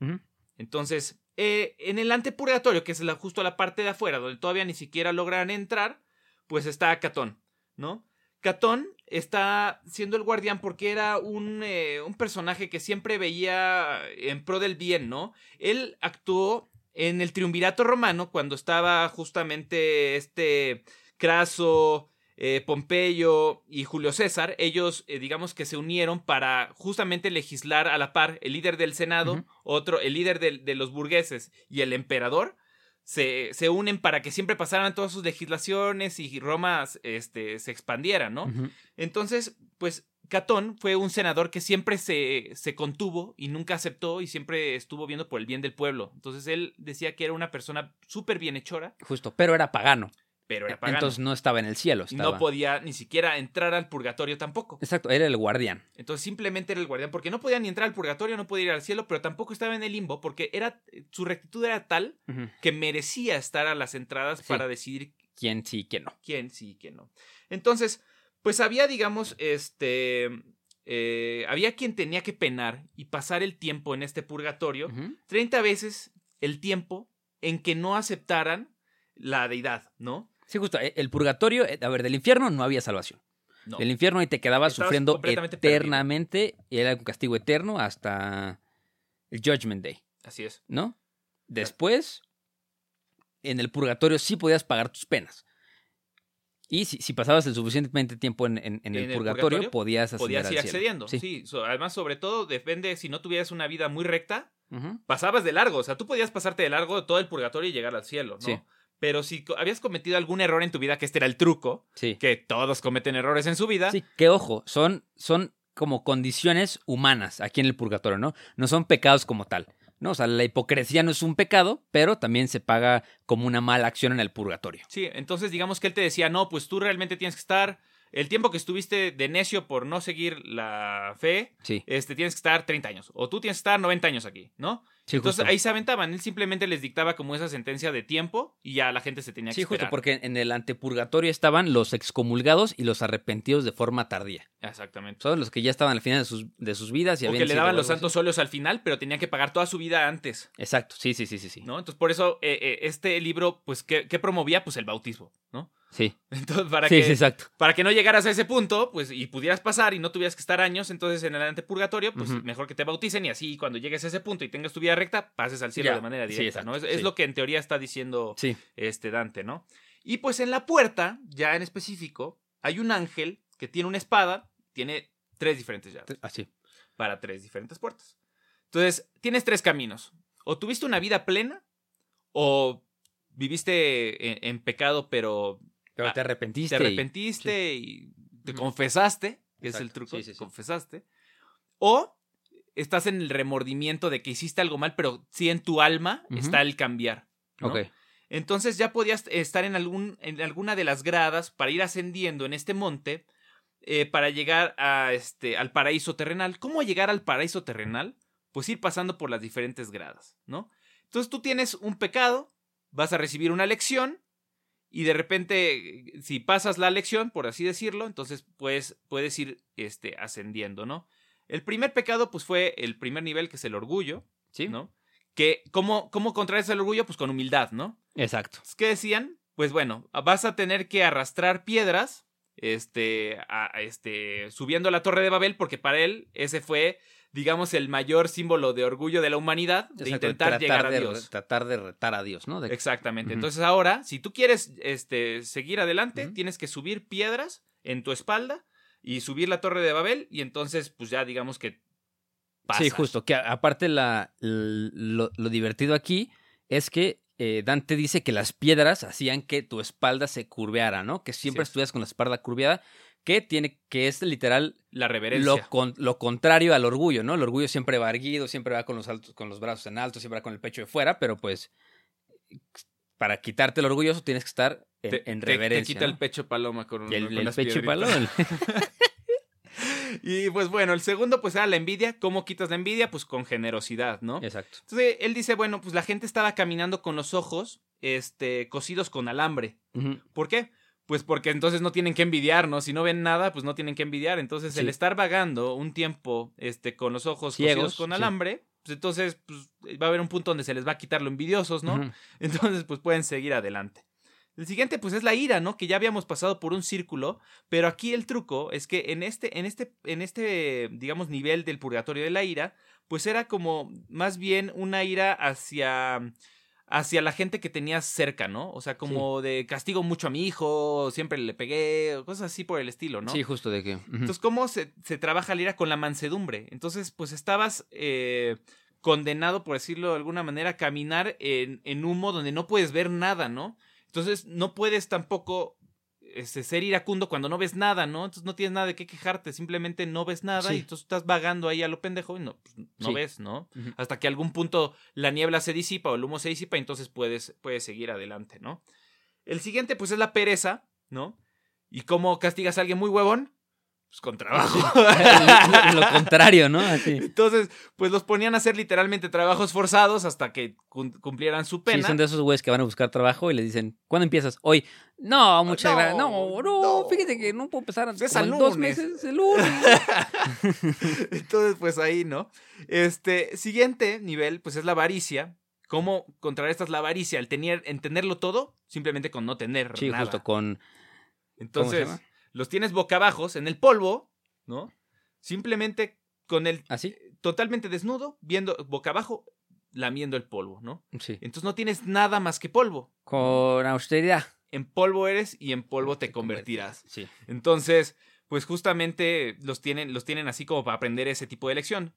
Entonces, eh, en el antepurgatorio, que es la, justo la parte de afuera, donde todavía ni siquiera logran entrar, pues está Catón, ¿no? Catón está siendo el guardián porque era un, eh, un personaje que siempre veía en pro del bien, ¿no? Él actuó en el triunvirato romano cuando estaba justamente este Craso, eh, Pompeyo y Julio César. Ellos, eh, digamos que se unieron para justamente legislar a la par. El líder del Senado, otro, el líder del- de, los burgueses y el emperador. Se, se unen para que siempre pasaran todas sus legislaciones y Roma este, se expandiera, ¿no? Entonces, pues Catón fue un senador que siempre se, se contuvo y nunca aceptó y siempre estuvo viendo por el bien del pueblo. Entonces él decía que era una persona súper bienhechora, Justo, pero era pagano. Pero era pagano. Entonces no estaba en el cielo. y Estaba... no podía ni siquiera entrar al purgatorio tampoco. Exacto, era el guardián. Entonces simplemente era el guardián, porque no podía ni entrar al purgatorio, no podía ir al cielo, pero tampoco estaba en el limbo, porque era su rectitud era tal que merecía estar a las entradas Sí. para decidir ¿Quién sí, quién no? quién sí y quién no. Entonces, pues había, digamos, este. eh, había quien tenía que penar y pasar el tiempo en este purgatorio Ujú. 30 veces el tiempo en que no aceptaran la deidad, ¿no? Sí, justo. eh, El purgatorio, eh, a ver, del infierno no había salvación. No. Del infierno ahí te quedabas Estabas sufriendo perdido. eternamente y era un castigo eterno hasta el Judgment Day, Así es. ¿no? Después, en el purgatorio sí podías pagar tus penas. Y si, si pasabas el suficientemente tiempo en, en- en el, En el purgatorio, purgatorio, podías Podías al ir cielo. accediendo. Sí. Sí. además, sobre todo, depende si no tuvieras una vida muy recta, pasabas de largo. O sea, tú podías pasarte de largo todo el purgatorio y llegar al cielo, ¿no? Sí. Pero si habías cometido algún error en tu vida, que este era el truco, Sí. que todos cometen errores en su vida, Sí, que ojo, son, son como condiciones humanas aquí en el purgatorio, ¿no? No son pecados como tal, ¿no? O sea, la hipocresía no es un pecado, pero también se paga como una mala acción en el purgatorio. Sí, entonces digamos que él te decía, no, pues tú realmente tienes que estar, el tiempo que estuviste de necio por no seguir la fe, Sí, este, tienes que estar 30 años, o tú tienes que estar 90 años aquí, ¿no? sí, entonces justo. ahí se aventaban, él simplemente les dictaba como esa sentencia de tiempo y ya la gente se tenía que Sí, justo porque en el antepurgatorio estaban los excomulgados y los arrepentidos de forma tardía. Exactamente. Todos los que ya estaban al final de sus, de sus vidas y O habían que le daban los santos óleos al final, pero tenían que pagar toda su vida antes, Exacto, sí, sí, sí, sí, sí. ¿no? Entonces por eso eh, eh, este libro, pues, ¿qué, qué promovía? Pues el bautismo, ¿no? Sí, Entonces para sí, que... sí, exacto. para que no llegaras a ese punto, pues, y pudieras pasar y no tuvieras que estar años, entonces en el antepurgatorio, pues mejor que te bauticen y así cuando llegues a ese punto y tengas tu vida recta, pases al cielo Ya. de manera Sí, directa, exacto, ¿no? Es, lo que en teoría está diciendo Sí, este Dante, ¿no? Y pues en la puerta, ya en específico, hay un ángel que tiene una espada, tiene Tres diferentes llaves. Así. Para tres diferentes puertas. Entonces, tienes tres caminos. O tuviste una vida plena, o viviste en, en pecado, pero Pero Ah, te arrepentiste. te y- arrepentiste y te confesaste, que es el truco, Sí, sí, sí. confesaste. O estás en el remordimiento de que hiciste algo mal, pero sí en tu alma está el cambiar. Entonces ya podías estar en, algún, en alguna de las gradas para ir ascendiendo en este monte eh, para llegar a este, al paraíso terrenal. ¿Cómo llegar al paraíso terrenal? Pues ir pasando por las diferentes gradas, ¿no? Entonces tú tienes un pecado, vas a recibir una lección y de repente, si pasas la lección, por así decirlo, entonces puedes, puedes ir este, ascendiendo, ¿no? El primer pecado, pues fue el primer nivel, que es el orgullo, Sí. ¿no? Que, ¿cómo, cómo contrarrestas el orgullo? Pues con humildad, ¿no? Exacto. ¿Qué decían? Pues bueno, vas a tener que arrastrar piedras, este, a este, subiendo a la Torre de Babel, porque para él ese fue, digamos, el mayor símbolo de orgullo de la humanidad, de Exacto, intentar llegar a de- Dios. Tratar de retar a Dios, ¿no? De- Exactamente. Entonces ahora, si tú quieres este, seguir adelante, tienes que subir piedras en tu espalda y subir la Torre de Babel, y entonces, pues ya digamos que pasas. Sí, justo. Que aparte la, lo, lo divertido aquí es que eh, Dante dice que las piedras hacían que tu espalda se curveara, ¿no? Que siempre es. estuvieras con la espalda curveada, que tiene, que es literal La reverencia. lo, con- lo contrario al orgullo, ¿no? El orgullo siempre va erguido, siempre va con los altos, con los brazos en alto, siempre va con el pecho de fuera, pero pues para quitarte el orgulloso tienes que estar en, Te- en te- reverencia. Te quita ¿no? el pecho paloma con, el, con el las pecho palón. Y pues bueno, el segundo pues era la envidia. ¿Cómo quitas la envidia? Pues con generosidad, ¿no? Exacto. Entonces él dice, bueno, pues la gente estaba caminando con los ojos este, cosidos con alambre. Ujú. ¿Por qué? Pues porque entonces no tienen que envidiar, ¿no? Si no ven nada, pues no tienen que envidiar. Entonces el estar vagando un tiempo este, con los ojos Ciegos, cosidos con sí. alambre, pues entonces pues, va a haber un punto donde se les va a quitar lo envidiosos, ¿no? Entonces, pues pueden seguir adelante. El siguiente, pues, es la ira, ¿no? Que ya habíamos pasado por un círculo, pero aquí el truco es que en este, en este, en este, digamos, nivel del purgatorio de la ira, pues era como más bien una ira hacia hacia la gente que tenías cerca, ¿no? O sea, como de castigo mucho a mi hijo, siempre le pegué, cosas así por el estilo, ¿no? Sí, justo de que. Entonces, ¿cómo se, se trabaja la ira con la mansedumbre? Entonces, pues estabas eh, condenado, por decirlo de alguna manera, a caminar en, en humo donde no puedes ver nada, ¿no? Entonces, no puedes tampoco este, ser iracundo cuando no ves nada, ¿no? Entonces, no tienes nada de qué quejarte, simplemente no ves nada Sí. y entonces estás vagando ahí a lo pendejo y no, pues, no Sí. ves, ¿no? Hasta que algún punto la niebla se disipa o el humo se disipa y entonces puedes, puedes seguir adelante, ¿no? El siguiente, pues, es la pereza, ¿no? ¿Y cómo castigas a alguien muy huevón? Pues con trabajo. lo, lo contrario, ¿no? Así. Entonces, pues los ponían a hacer literalmente trabajos forzados hasta que cum- cumplieran su Sí, pena. son de esos güeyes que van a buscar trabajo y les dicen, ¿cuándo empiezas? Hoy. No, muchas No, gracias. No, no, no. fíjate que no puedo empezar Es como dos meses, el lunes. Entonces, pues ahí, ¿no? Este, siguiente nivel, pues es la avaricia. ¿Cómo contrarrestas la avaricia? El tener, en tenerlo todo, simplemente con no tener Sí, nada. justo con. Entonces, llama? Los tienes boca abajo, en el polvo, ¿no? Simplemente con el ¿Así? totalmente desnudo, viendo boca abajo, lamiendo el polvo, ¿no? Sí. Entonces no tienes nada más que polvo. Con austeridad. En polvo eres y en polvo te convertirás. Sí. Entonces, pues justamente los tienen, los tienen así como para aprender ese tipo de lección.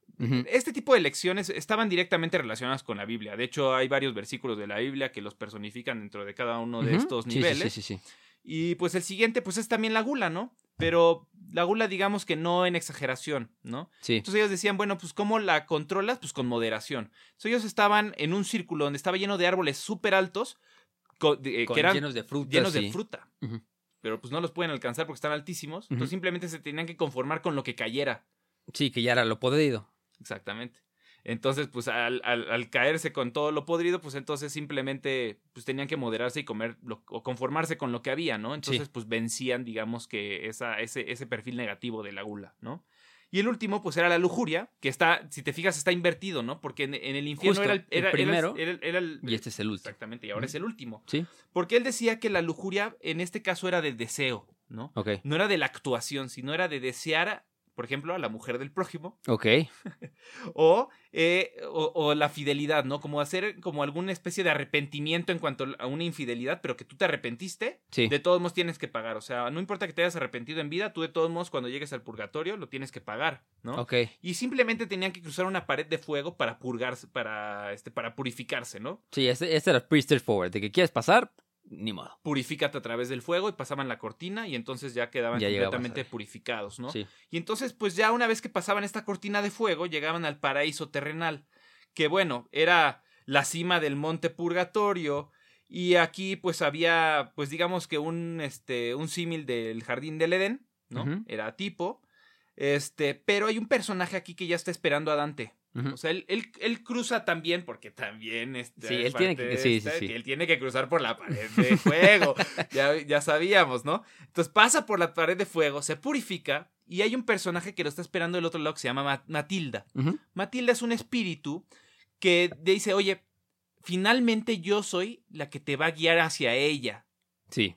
Este tipo de lecciones estaban directamente relacionadas con la Biblia. De hecho, hay varios versículos de la Biblia que los personifican dentro de cada uno de estos Sí, sí, niveles. Sí, sí, sí. Y pues el siguiente, pues es también la gula, ¿no? Pero la gula, digamos que no en exageración, ¿no? Sí. Entonces ellos decían, bueno, pues ¿cómo la controlas? Pues con moderación. Entonces ellos estaban en un círculo donde estaba lleno de árboles súper altos, eh, Con- que eran llenos de frutas. llenos sí. de fruta. Pero pues no los pueden alcanzar porque están altísimos. Entonces simplemente se tenían que conformar con lo que cayera. Sí, que ya era lo podrido. Exactamente. Entonces, pues al, al- al caerse con todo lo podrido, pues entonces simplemente pues tenían que moderarse y comer lo- o conformarse con lo que había, ¿no? Entonces, pues vencían, digamos que esa, ese, ese perfil negativo de la gula, ¿no? Y el último, pues era la lujuria, que está, si te fijas, está invertido, ¿no? Porque en, en el infierno Justo, era el, era- primero, era el- era el- Y este es el último. Exactamente, y ahora es el último. Sí. Porque él decía que la lujuria en este caso era de deseo, ¿no? Ok. No era de la actuación, sino era de desear por ejemplo, a la mujer del prójimo, Ok. o, eh, o, o la fidelidad, ¿no? Como hacer como alguna especie de arrepentimiento en cuanto a una infidelidad, pero que tú te arrepentiste, Sí. de todos modos tienes que pagar. O sea, no importa que te hayas arrepentido en vida, tú de todos modos cuando llegues al purgatorio lo tienes que pagar, ¿no? Ok. Y simplemente tenían que cruzar una pared de fuego para purgarse, para, este, para purificarse, ¿no? Sí, este, este era pretty straightforward. De que quieres pasar, ni modo. Purifícate a través del fuego y pasaban la cortina y entonces ya quedaban Ya completamente purificados, ¿no? Sí. Y entonces, pues ya una vez que pasaban esta cortina de fuego, llegaban al paraíso terrenal, que bueno, era la cima del monte purgatorio. Y aquí, pues, había, pues, digamos que un, este, un símil del jardín del Edén, ¿no? Era tipo. Este, pero hay un personaje aquí que ya está esperando a Dante. O sea, él, él, él cruza también, porque también este, Sí, él tiene que- de sí, esta, sí, sí. que él tiene que cruzar por la pared de fuego. ya, ya sabíamos, ¿no? Entonces pasa por la pared de fuego, se purifica, y hay un personaje que lo está esperando del otro lado que se llama Ma- Matilda. Matilda es un espíritu que dice, oye, finalmente yo soy la que te va a guiar hacia ella. Sí.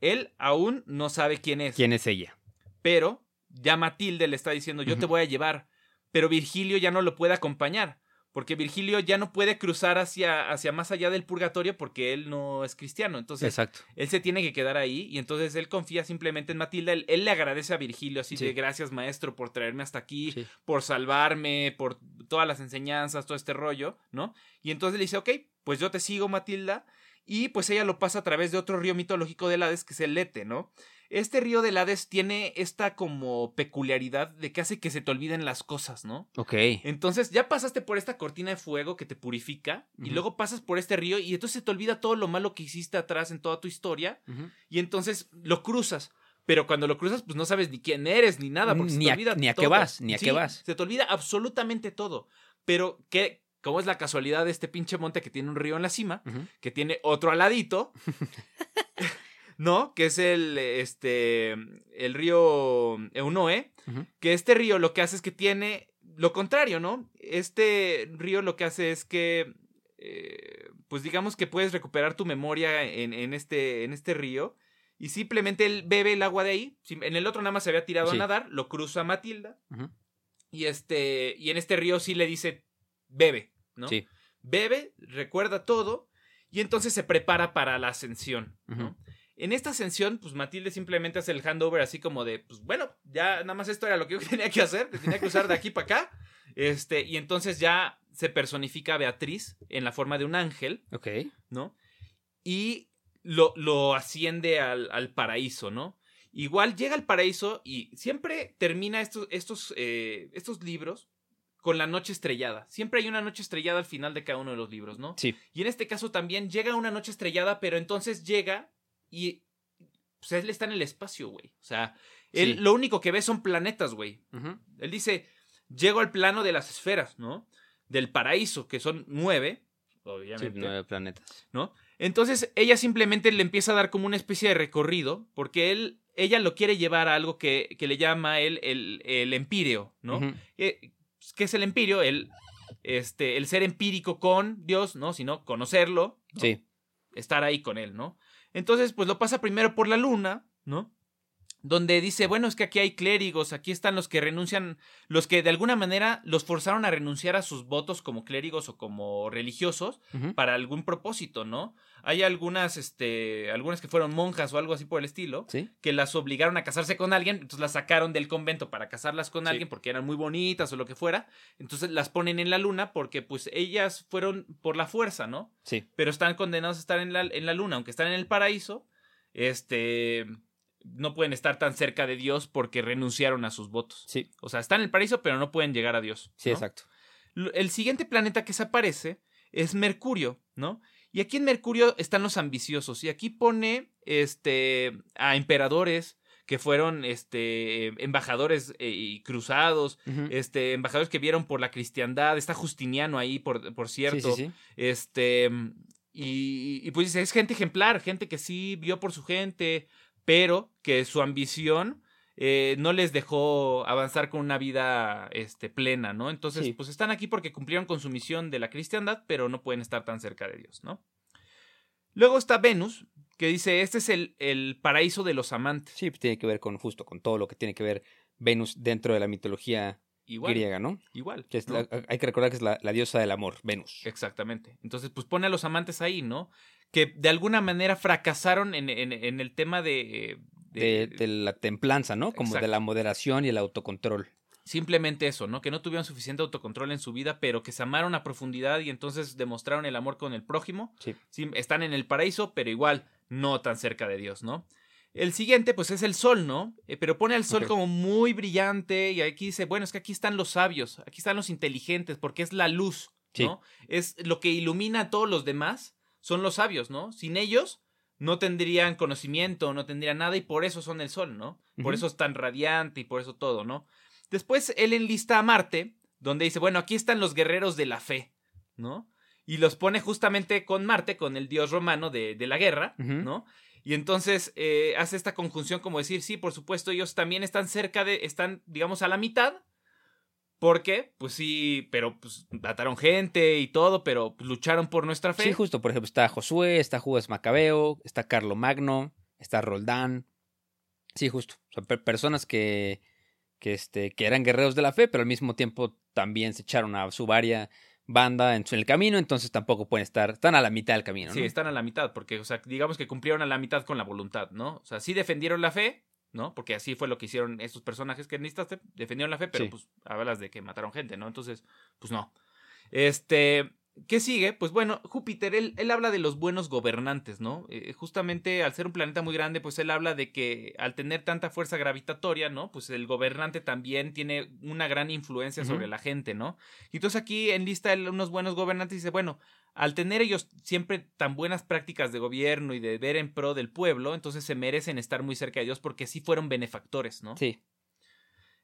Él aún no sabe quién es. ¿Quién es ella? Pero ya Matilde le está diciendo, yo te voy a llevar. Pero Virgilio ya no lo puede acompañar. Porque Virgilio ya no puede cruzar hacia, hacia más allá del purgatorio porque él no es cristiano. Entonces, Exacto. él se tiene que quedar ahí y entonces él confía simplemente en Matilda. Él, él le agradece a Virgilio así Sí. de gracias maestro por traerme hasta aquí, Sí. por salvarme, por todas las enseñanzas, todo este rollo, ¿no? Y entonces le dice, ok, pues yo te sigo Matilda. Y pues ella lo pasa a través de otro río mitológico del Hades que es el Lete, ¿no? Este río del Hades tiene esta como peculiaridad de que hace que se te olviden las cosas, ¿no? Ok. Entonces ya pasaste por esta cortina de fuego que te purifica y luego pasas por este río y entonces se te olvida todo lo malo que hiciste atrás en toda tu historia y entonces lo cruzas. Pero cuando lo cruzas, pues no sabes ni quién eres ni nada, porque se Ni te a- olvida ni a qué todo. vas, ni a qué vas. Se te olvida absolutamente todo. Pero que, como es la casualidad de este pinche monte que tiene un río en la cima, que tiene otro al ladito, ¿no? Que es el, este, el río Eunoe, que este río lo que hace es que tiene lo contrario, ¿no? Este río lo que hace es que, eh, pues digamos que puedes recuperar tu memoria en, en este, en este río y simplemente él bebe el agua de ahí. En el otro nada más se había tirado Sí. a nadar, lo cruza Matilda y este, y en este río sí le dice, bebe, ¿no? Sí. Bebe, recuerda todo y entonces se prepara para la ascensión, ¿no? En esta ascensión, pues Matilde simplemente hace el handover así como de, pues bueno, ya nada más esto era lo que yo tenía que hacer, te tenía que usar de aquí para acá. Este, y entonces ya se personifica a Beatriz en la forma de un ángel, Ok. ¿no? Y lo, lo asciende al, al paraíso, ¿no? Igual llega al paraíso y siempre termina estos, estos, eh, estos libros con la noche estrellada. Siempre hay una noche estrellada al final de cada uno de los libros, ¿no? Sí. Y en este caso también llega una noche estrellada, pero entonces llega y pues él está en el espacio, güey. O sea, él Sí. lo único que ve son planetas, güey. Él dice, llego al plano de las esferas, ¿no? Del paraíso, que son nueve, Sí, obviamente. nueve planetas. ¿no? Entonces ella simplemente le empieza a dar como una especie de recorrido, porque él, ella lo quiere llevar a algo que, que le llama él el, el empíreo, ¿no? Eh, ¿Qué es el empirio? El, este, el ser empírico con Dios, ¿no? Sino conocerlo, ¿no? Sí. estar ahí con él, ¿no? Entonces, pues lo pasa primero por la luna, ¿no? Donde dice, bueno, es que aquí hay clérigos, aquí están los que renuncian, los que de alguna manera los forzaron a renunciar a sus votos como clérigos o como religiosos para algún propósito, ¿no? Hay algunas, este, algunas que fueron monjas o algo así por el estilo, Sí. que las obligaron a casarse con alguien, entonces las sacaron del convento para casarlas con Sí. alguien porque eran muy bonitas o lo que fuera, entonces las ponen en la luna porque pues ellas fueron por la fuerza, ¿no? Sí. Pero están condenados a estar en la, en la luna, aunque están en el paraíso, este, no pueden estar tan cerca de Dios porque renunciaron a sus votos. Sí. O sea, están en el paraíso, pero no pueden llegar a Dios. Sí, ¿no? exacto. El siguiente planeta que se aparece es Mercurio, ¿no? Y aquí en Mercurio están los ambiciosos. Y aquí pone este, a emperadores que fueron este, embajadores eh, y cruzados, este, embajadores que vieron por la cristiandad. Está Justiniano ahí, por, por Sí, cierto. sí, sí. Este, y, y pues dice, es gente ejemplar, gente que sí vio por su gente, pero que su ambición eh, no les dejó avanzar con una vida este, plena, ¿no? Entonces, Sí. pues están aquí porque cumplieron con su misión de la cristiandad, pero no pueden estar tan cerca de Dios, ¿no? Luego está Venus, que dice, este es el, el paraíso de los amantes. Sí, pues, tiene que ver con justo con todo lo que tiene que ver Venus dentro de la mitología Igual. griega, ¿no? Igual. Que es ¿no? la- hay que recordar que es la, la diosa del amor, Venus. Exactamente. Entonces, pues pone a los amantes ahí, ¿no? Que de alguna manera fracasaron en, en- en el tema de, De, de la templanza, ¿no? Como de la moderación y el autocontrol. Simplemente eso, ¿no? Que no tuvieron suficiente autocontrol en su vida, pero que se amaron a profundidad y entonces demostraron el amor con el prójimo. Sí. Sí, están en el paraíso, pero igual no tan cerca de Dios, ¿no? El siguiente, pues es el sol, ¿no? Eh, pero pone al sol como muy brillante y aquí dice, bueno, es que aquí están los sabios, aquí están los inteligentes, porque es la luz, Sí. ¿no? Es lo que ilumina a todos los demás, son los sabios, ¿no? Sin ellos no tendrían conocimiento, no tendrían nada y por eso son el sol, ¿no? Por eso es tan radiante y por eso todo, ¿no? Después él enlista a Marte, donde dice, bueno, aquí están los guerreros de la fe, ¿no? Y los pone justamente con Marte, con el dios romano de, de la guerra. ¿no? Y entonces eh, hace esta conjunción como decir, sí, por supuesto, ellos también están cerca de, están, digamos, a la mitad. Porque, pues sí, pero pues mataron gente y todo, pero pues, lucharon por nuestra fe. Sí, justo, por ejemplo, está Josué, está Judas Macabeo, está Carlo Magno, está Roldán. Sí, justo. O sea, per- personas que, que, este, que eran guerreros de la fe, pero al mismo tiempo también se echaron a su varia banda en, el camino, entonces tampoco pueden estar, están a la mitad del camino, Sí, ¿no? están a la mitad, porque, o sea, digamos que cumplieron a la mitad con la voluntad, ¿no? O sea, sí defendieron la fe, ¿no? Porque así fue lo que hicieron estos personajes que necesitaste, defendieron la fe, pero Sí. pues hablas de que mataron gente, ¿no? Entonces, pues no. Este, ¿qué sigue? Pues bueno, Júpiter, él, él habla de los buenos gobernantes, ¿no? Eh, justamente al ser un planeta muy grande, pues él habla de que al tener tanta fuerza gravitatoria, ¿no? Pues el gobernante también tiene una gran influencia sobre la gente, ¿no? Y entonces aquí enlista él unos buenos gobernantes y dice, bueno, al tener ellos siempre tan buenas prácticas de gobierno y de ver en pro del pueblo, entonces se merecen estar muy cerca de Dios porque sí fueron benefactores, ¿no? Sí.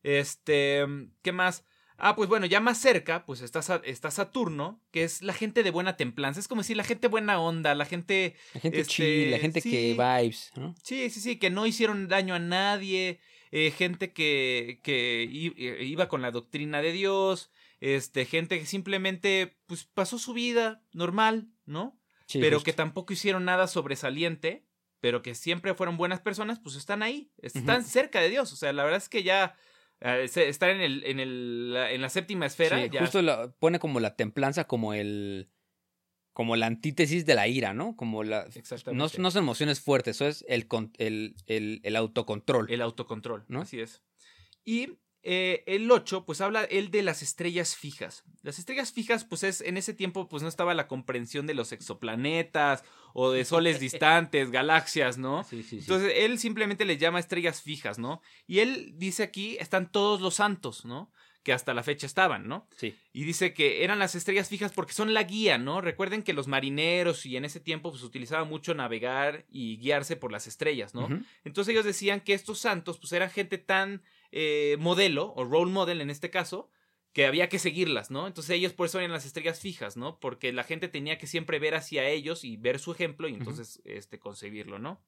Este, ¿qué más? Ah, pues bueno, ya más cerca, pues está, está Saturno, que es la gente de buena templanza. Es como decir, la gente buena onda, la gente, La gente Este, chill, la gente sí. que vibes, ¿no? sí, sí, sí, que no hicieron daño a nadie, eh, gente que, que eh, iba con la doctrina de Dios, este, gente que simplemente, pues, pasó su vida normal, ¿no? Sí, pero justo. que tampoco hicieron nada sobresaliente, pero que siempre fueron buenas personas, pues están ahí, están cerca de Dios. O sea, la verdad es que ya se- estar en el, en el, la- en la séptima esfera, Sí, ya- justo la- pone como la templanza como el como la antítesis de la ira, ¿no? Como la no, Exactamente. no son emociones fuertes, eso es el, el, el autocontrol. el autocontrol, ¿No? así es. Y eh, el 8, pues habla él de las estrellas fijas. Las estrellas fijas, pues es en ese tiempo, pues no estaba la comprensión de los exoplanetas o de soles distantes, galaxias, ¿no? Sí, sí, sí. Entonces él simplemente les llama estrellas fijas, ¿no? Y él dice aquí están todos los santos, ¿no? Que hasta la fecha estaban, ¿no? sí. Y dice que eran las estrellas fijas porque son la guía, ¿no? Recuerden que los marineros y en ese tiempo pues utilizaba mucho navegar y guiarse por las estrellas, ¿no? Entonces ellos decían que estos santos pues eran gente tan eh, modelo o role model en este caso que había que seguirlas, ¿no? Entonces ellos por eso eran las estrellas fijas, ¿no? Porque la gente tenía que siempre ver hacia ellos y ver su ejemplo y entonces este concebirlo, ¿no?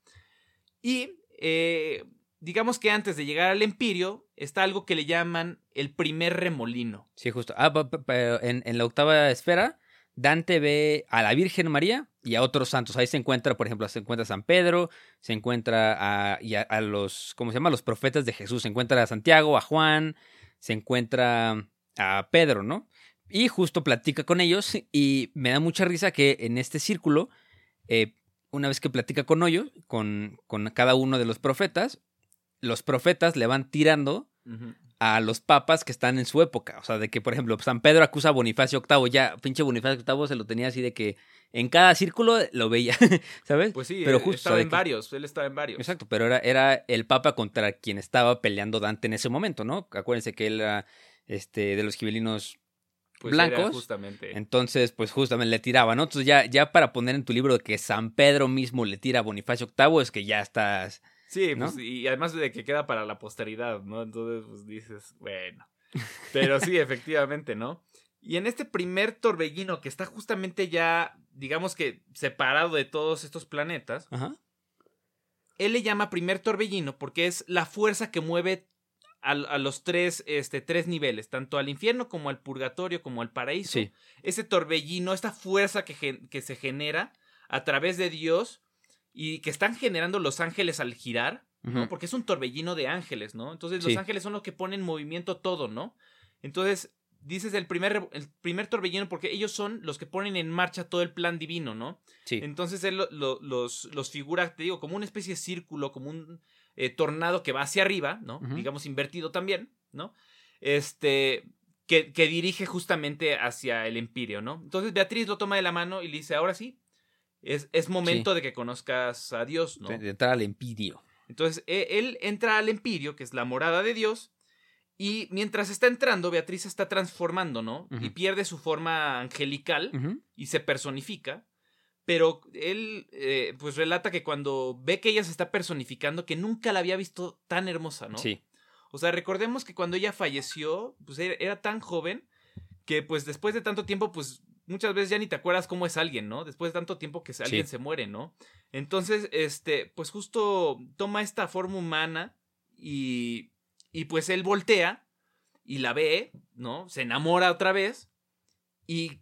Y eh, digamos que antes de llegar al empirio está algo que le llaman el primer remolino. Sí, justo. Ah, en, en la octava esfera, Dante ve a la Virgen María y a otros santos. Ahí se encuentra, por ejemplo, se encuentra San Pedro, se encuentra a los, ¿cómo se llama? Los profetas de Jesús. Se encuentra a Santiago, a Juan, se encuentra a Pedro, ¿no? Y justo platica con ellos y me da mucha risa que en este círculo, eh, una vez que platica con ellos, con, con cada uno de los profetas, los profetas le van tirando a los papas que están en su época. O sea, de que, por ejemplo, San Pedro acusa a Bonifacio VIII. Ya, pinche Bonifacio VIII se lo tenía así de que en cada círculo lo veía, ¿sabes? Pues sí, Pero eh, justo, estaba en que- varios, él estaba en varios. Exacto, pero era, era el papa contra quien estaba peleando Dante en ese momento, ¿no? Acuérdense que él era este, de los gibelinos Pues blancos. justamente. Entonces, pues justamente le tiraba, ¿no? Entonces ya, ya para poner en tu libro que San Pedro mismo le tira a Bonifacio VIII es que ya estás... Sí, ¿no? pues, y además de que queda para la posteridad, ¿no? Entonces, pues dices, bueno. Pero sí, efectivamente, ¿no? Y en este primer torbellino que está justamente ya, digamos que separado de todos estos planetas, Ajá. él le llama primer torbellino porque es la fuerza que mueve a, a los tres, este, tres niveles, tanto al infierno como al purgatorio, como al paraíso. Sí. Ese torbellino, esta fuerza que, que se genera a través de Dios y que están generando los ángeles al girar, ¿no? Porque es un torbellino de ángeles, ¿no? Entonces los Sí. ángeles son los que ponen en movimiento todo, ¿no? Entonces dices el primer, el primer torbellino porque ellos son los que ponen en marcha todo el plan divino, ¿no? Sí. Entonces él lo- lo- los, los figura, te digo, como una especie de círculo, como un eh, tornado que va hacia arriba, ¿no? Digamos invertido también, ¿no? Este, que, que dirige justamente hacia el empirio, ¿no? Entonces Beatriz lo toma de la mano y le dice, ahora sí, es, es momento de que conozcas a Dios, ¿no? De, entrar al empirio. Entonces e- él entra al empirio, que es la morada de Dios, y mientras está entrando, Beatriz se está transformando, ¿no? Y pierde su forma angelical y se personifica. Pero él, eh, pues relata que cuando ve que ella se está personificando, que nunca la había visto tan hermosa, ¿no? Sí. O sea, recordemos que cuando ella falleció, pues era, era tan joven que pues después de tanto tiempo, pues muchas veces ya ni te acuerdas cómo es alguien, ¿no? Después de tanto tiempo que se- alguien Sí. se muere, ¿no? Entonces, este, pues justo toma esta forma humana y, y pues él voltea y la ve, ¿no? Se enamora otra vez y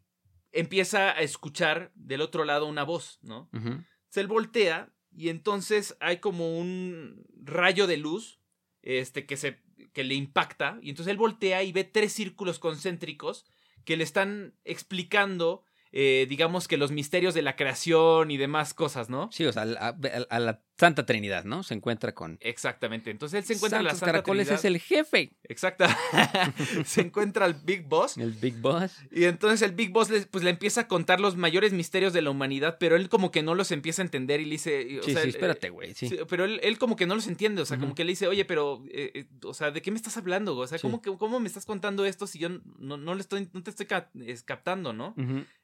empieza a escuchar del otro lado una voz, ¿no? Entonces él voltea y entonces hay como un rayo de luz este, que, se, que le impacta y entonces él voltea y ve tres círculos concéntricos que le están explicando, eh, digamos que los misterios de la creación y demás cosas, ¿no? Sí, o sea, a, la Santa Trinidad, ¿no? Se encuentra con. Exactamente. Entonces él se encuentra en la Santos Santa Caracoles Trinidad. es el jefe. Exacto. se encuentra al Big Boss. El Big Boss. Y entonces el Big Boss le, pues, le empieza a contar los mayores misterios de la humanidad, pero él como que no los empieza a entender y le dice... o Sí, sea, sí, él- espérate, güey. Sí. Pero él, él como que no los entiende, o sea, como que le dice, oye, pero, eh, eh, o sea, ¿de qué me estás hablando? O sea. ¿cómo, que, ¿cómo me estás contando esto si yo no, no, le estoy, no te estoy ca- es, captando, no?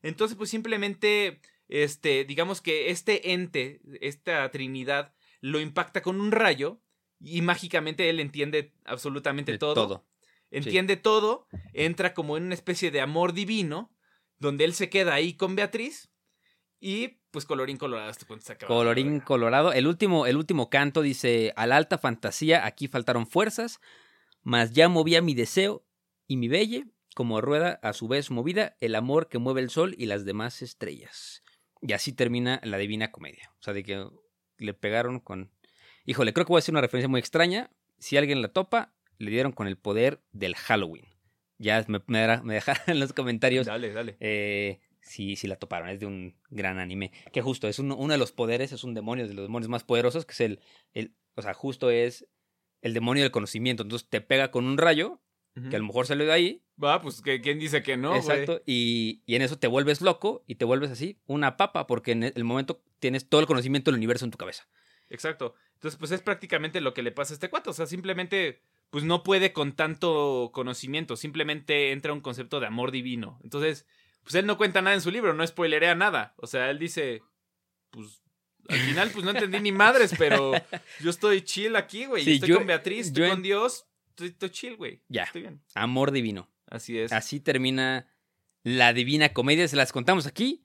Entonces, pues simplemente, este, digamos que este ente, esta Trinidad, lo impacta con un rayo y mágicamente él entiende absolutamente todo. todo. Entiende todo, entra como en una especie de amor divino, donde él se queda ahí con Beatriz y pues colorín colorado este cuento se acaba. Colorín colorado. El último, el último canto dice: A la alta fantasía aquí faltaron fuerzas, mas ya movía mi deseo y mi belle, como rueda a su vez movida el amor que mueve el sol y las demás estrellas. Y así termina la Divina Comedia. O sea, de que le pegaron con. Híjole, creo que voy a hacer una referencia muy extraña. Si alguien la topa, le dieron con el poder del Halloween. Ya me, me, dejarán en los comentarios Dale, dale. eh, sí, sí la toparon. Es de un gran anime. Que justo es uno, uno de los poderes, es un demonio de los demonios más poderosos, que es el, el. O sea, justo es el demonio del conocimiento. Entonces te pega con un rayo, que a lo mejor salió de ahí. Va, pues que quién dice que no, güey? exacto. Y, y en eso te vuelves loco y te vuelves así, una papa, porque en el momento tienes todo el conocimiento del universo en tu cabeza. Exacto. Entonces, pues es prácticamente lo que le pasa a este cuate. O sea, simplemente, pues no puede con tanto conocimiento. Simplemente entra un concepto de amor divino. Entonces, pues él no cuenta nada en su libro, no spoilerea nada. O sea, él dice, pues al final, pues no entendí ni madres, pero yo estoy chill aquí, güey. Sí, estoy yo- con Beatriz, estoy yo con Dios, estoy, estoy chill, güey. Ya. Estoy bien. Amor divino. Así es. Así termina la divina comedia. Se las contamos aquí.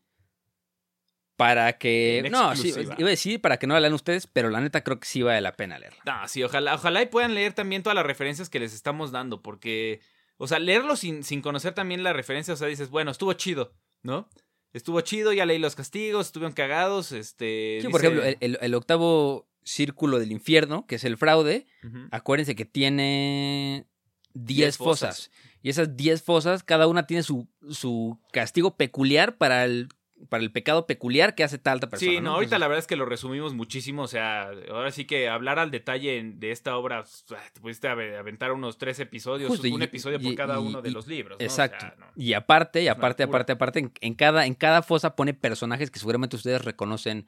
Para que. No, sí, iba a decir para que no la lean ustedes, pero la neta creo que sí vale la pena leerla. No, sí, ojalá, ojalá y puedan leer también todas las referencias que les estamos dando, porque, o sea, leerlo sin, sin conocer también la referencia, o sea, dices, bueno, estuvo chido, ¿no? Estuvo chido, ya leí los castigos, estuvieron cagados, este... Sí, por ejemplo, el, el- el octavo círculo del infierno, que es el fraude, acuérdense que tiene 10 Diez fosas. fosas. Y esas 10 fosas, cada una tiene su, su castigo peculiar para el, para el pecado peculiar que hace tal persona. Sí, no, ahorita Entonces, la verdad es que lo resumimos muchísimo, o sea, ahora sí que hablar al detalle de esta obra, te pudiste ave- aventar unos tres episodios, Justo, un y- episodio por cada y- uno de los libros, ¿no? O Exacto. sea, no. Y aparte, y aparte, aparte, aparte, en, en cada, en cada fosa pone personajes que seguramente ustedes reconocen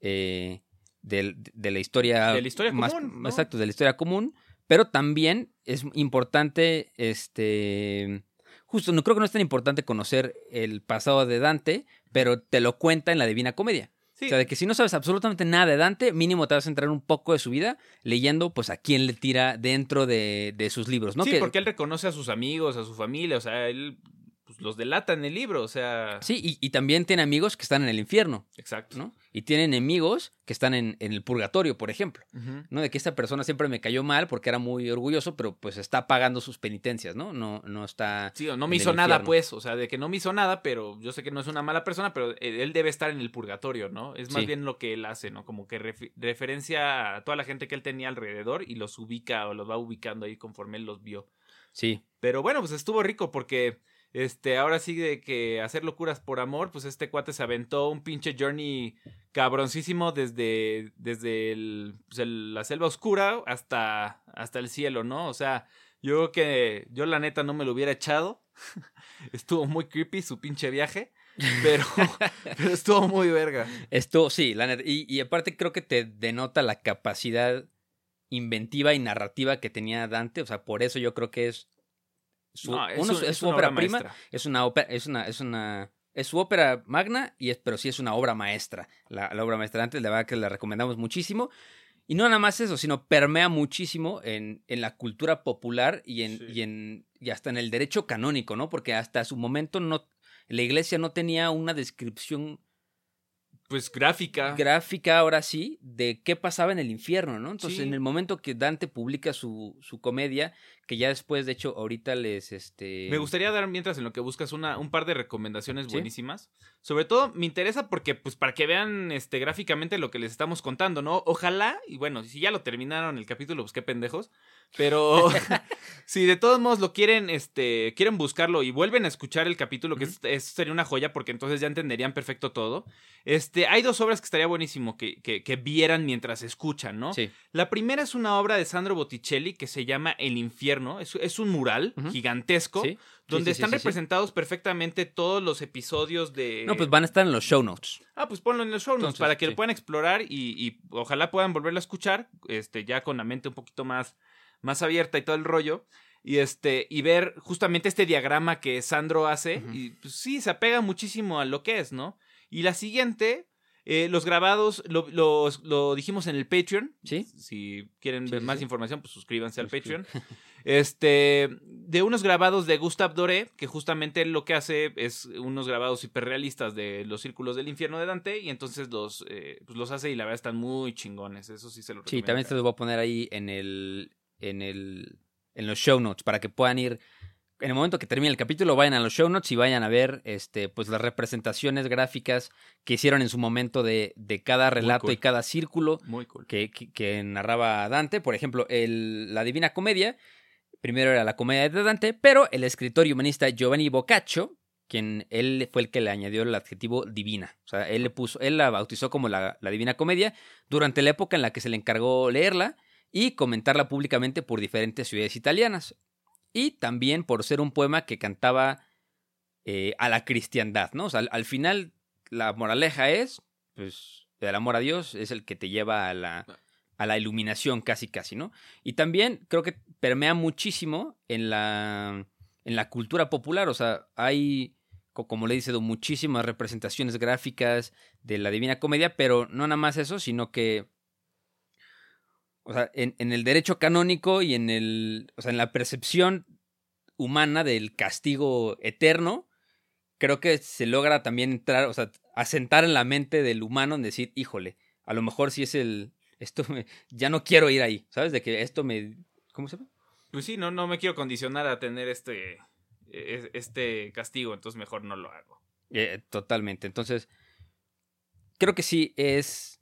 eh, de, la historia. De la historia más, común, ¿no? Exacto, de la historia común. Pero también es importante, este. Justo, no creo que no es tan importante conocer el pasado de Dante, pero te lo cuenta en la Divina Comedia. Sí, O sea, de que si no sabes absolutamente nada de Dante, mínimo te vas a entrar un poco de su vida leyendo, pues, a quién le tira dentro de, de sus libros, ¿no? sí, Que- porque él reconoce a sus amigos, a su familia, o sea, él pues, los delata en el libro, o sea... Sí, y, y también tiene amigos que están en el infierno, Exacto. ¿no? Y tiene enemigos que están en, en el purgatorio, por ejemplo. ¿no? De que esta persona siempre me cayó mal porque era muy orgulloso, pero pues está pagando sus penitencias, ¿no? No, no está... Sí, o no me hizo nada, infierno. pues, o sea, de que no me hizo nada, pero yo sé que no es una mala persona, pero él él debe estar en el purgatorio, ¿no? Es más Sí. bien lo que él hace, ¿no? Como que referencia a toda la gente que él tenía alrededor y los ubica o los va ubicando ahí conforme él los vio. Sí, Pero bueno, pues estuvo rico porque este ahora sí de que hacer locuras por amor, pues este cuate se aventó un pinche journey cabroncísimo desde desde el, pues, el- la selva oscura hasta hasta el cielo, ¿no? O sea, yo creo que yo la neta no me lo hubiera echado. estuvo muy creepy su pinche viaje, pero, pero estuvo muy verga. Esto, sí, la neta. Y, y aparte creo que te denota la capacidad inventiva y narrativa que tenía Dante. O sea, por eso yo creo que es su, No, es uno, un- es es su obra prima. Es una ópera, es una, es una. Es su ópera magna, y es, pero sí es una obra maestra. La, la obra maestra Dante, la verdad que la recomendamos muchísimo. Y no nada más eso, sino permea muchísimo en, en la cultura popular y en, Sí. y en. y hasta en el derecho canónico, ¿no? Porque hasta su momento no. La iglesia no tenía una descripción Pues gráfica. gráfica ahora sí de qué pasaba en el infierno, ¿no? Entonces, Sí. en el momento que Dante publica su, su comedia, que ya después, de hecho, ahorita les este. Me gustaría dar, mientras en lo que buscas, una, un par de recomendaciones Sí. buenísimas. Sobre todo, me interesa porque, pues, para que vean este, gráficamente lo que les estamos contando, ¿no? Ojalá, y bueno, si ya lo terminaron el capítulo, pues qué pendejos. Pero si de todos modos lo quieren, este, quieren buscarlo y vuelven a escuchar el capítulo, que Ujú. es, es- sería una joya porque entonces ya entenderían perfecto todo. Este, hay dos obras que estaría buenísimo que, que, que vieran mientras escuchan, ¿no? Sí. La primera es una obra de Sandro Botticelli que se llama El infierno. Es, es un mural gigantesco Sí. donde sí, sí, están representados perfectamente todos los episodios de... No, pues van a estar en los show notes. Ah, pues ponlo en los show notes Entonces, para que lo puedan explorar y, y ojalá puedan volverlo a escuchar, este, ya con la mente un poquito más, más abierta y todo el rollo. Y este, y ver justamente este diagrama que Sandro hace. Y pues sí, se apega muchísimo a lo que es, ¿no? Y la siguiente, eh, los grabados, lo, los- lo dijimos en el Patreon. Sí. Si quieren Sí, ver sí, más información, pues suscríbanse al. Patreon. Este, de unos grabados de Gustave Doré, que justamente él lo que hace es unos grabados hiperrealistas de los círculos del infierno de Dante, y entonces los, eh, pues los hace y la verdad están muy chingones. Eso sí se lo Sí, recomiendo. también te los voy a poner ahí en el. en el. en los show notes para que puedan ir. En el momento que termine el capítulo, vayan a los show notes y vayan a ver este, pues las representaciones gráficas que hicieron en su momento de, de cada relato cool. y cada círculo. Muy cool. que, que- que narraba Dante. Por ejemplo, el- la Divina Comedia, primero era la comedia de Dante, pero el escritor y humanista Giovanni Boccaccio, quien él fue el que le añadió el adjetivo divina. O sea, él le puso, él la bautizó como la, la Divina Comedia durante la época en la que se le encargó leerla y comentarla públicamente por diferentes ciudades italianas. Y también por ser un poema que cantaba eh, a la cristiandad, ¿no? O sea, al, al final la moraleja es, pues, el amor a Dios es el que te lleva a la, a la iluminación casi casi, ¿no? Y también creo que permea muchísimo en la, en la cultura popular, o sea, hay, co- como le dicho, muchísimas representaciones gráficas de la Divina Comedia, pero no nada más eso, sino que, o sea, en, en el derecho canónico y en el, o sea, en la percepción humana del castigo eterno, creo que se logra también entrar, o sea, asentar en la mente del humano en decir, híjole, a lo mejor si es el, esto me, ya no quiero ir ahí, ¿sabes? De que esto me, ¿cómo se llama? Pues sí, no, no me quiero condicionar a tener este, eh, este castigo, entonces mejor no lo hago. Eh, totalmente, entonces, creo que sí es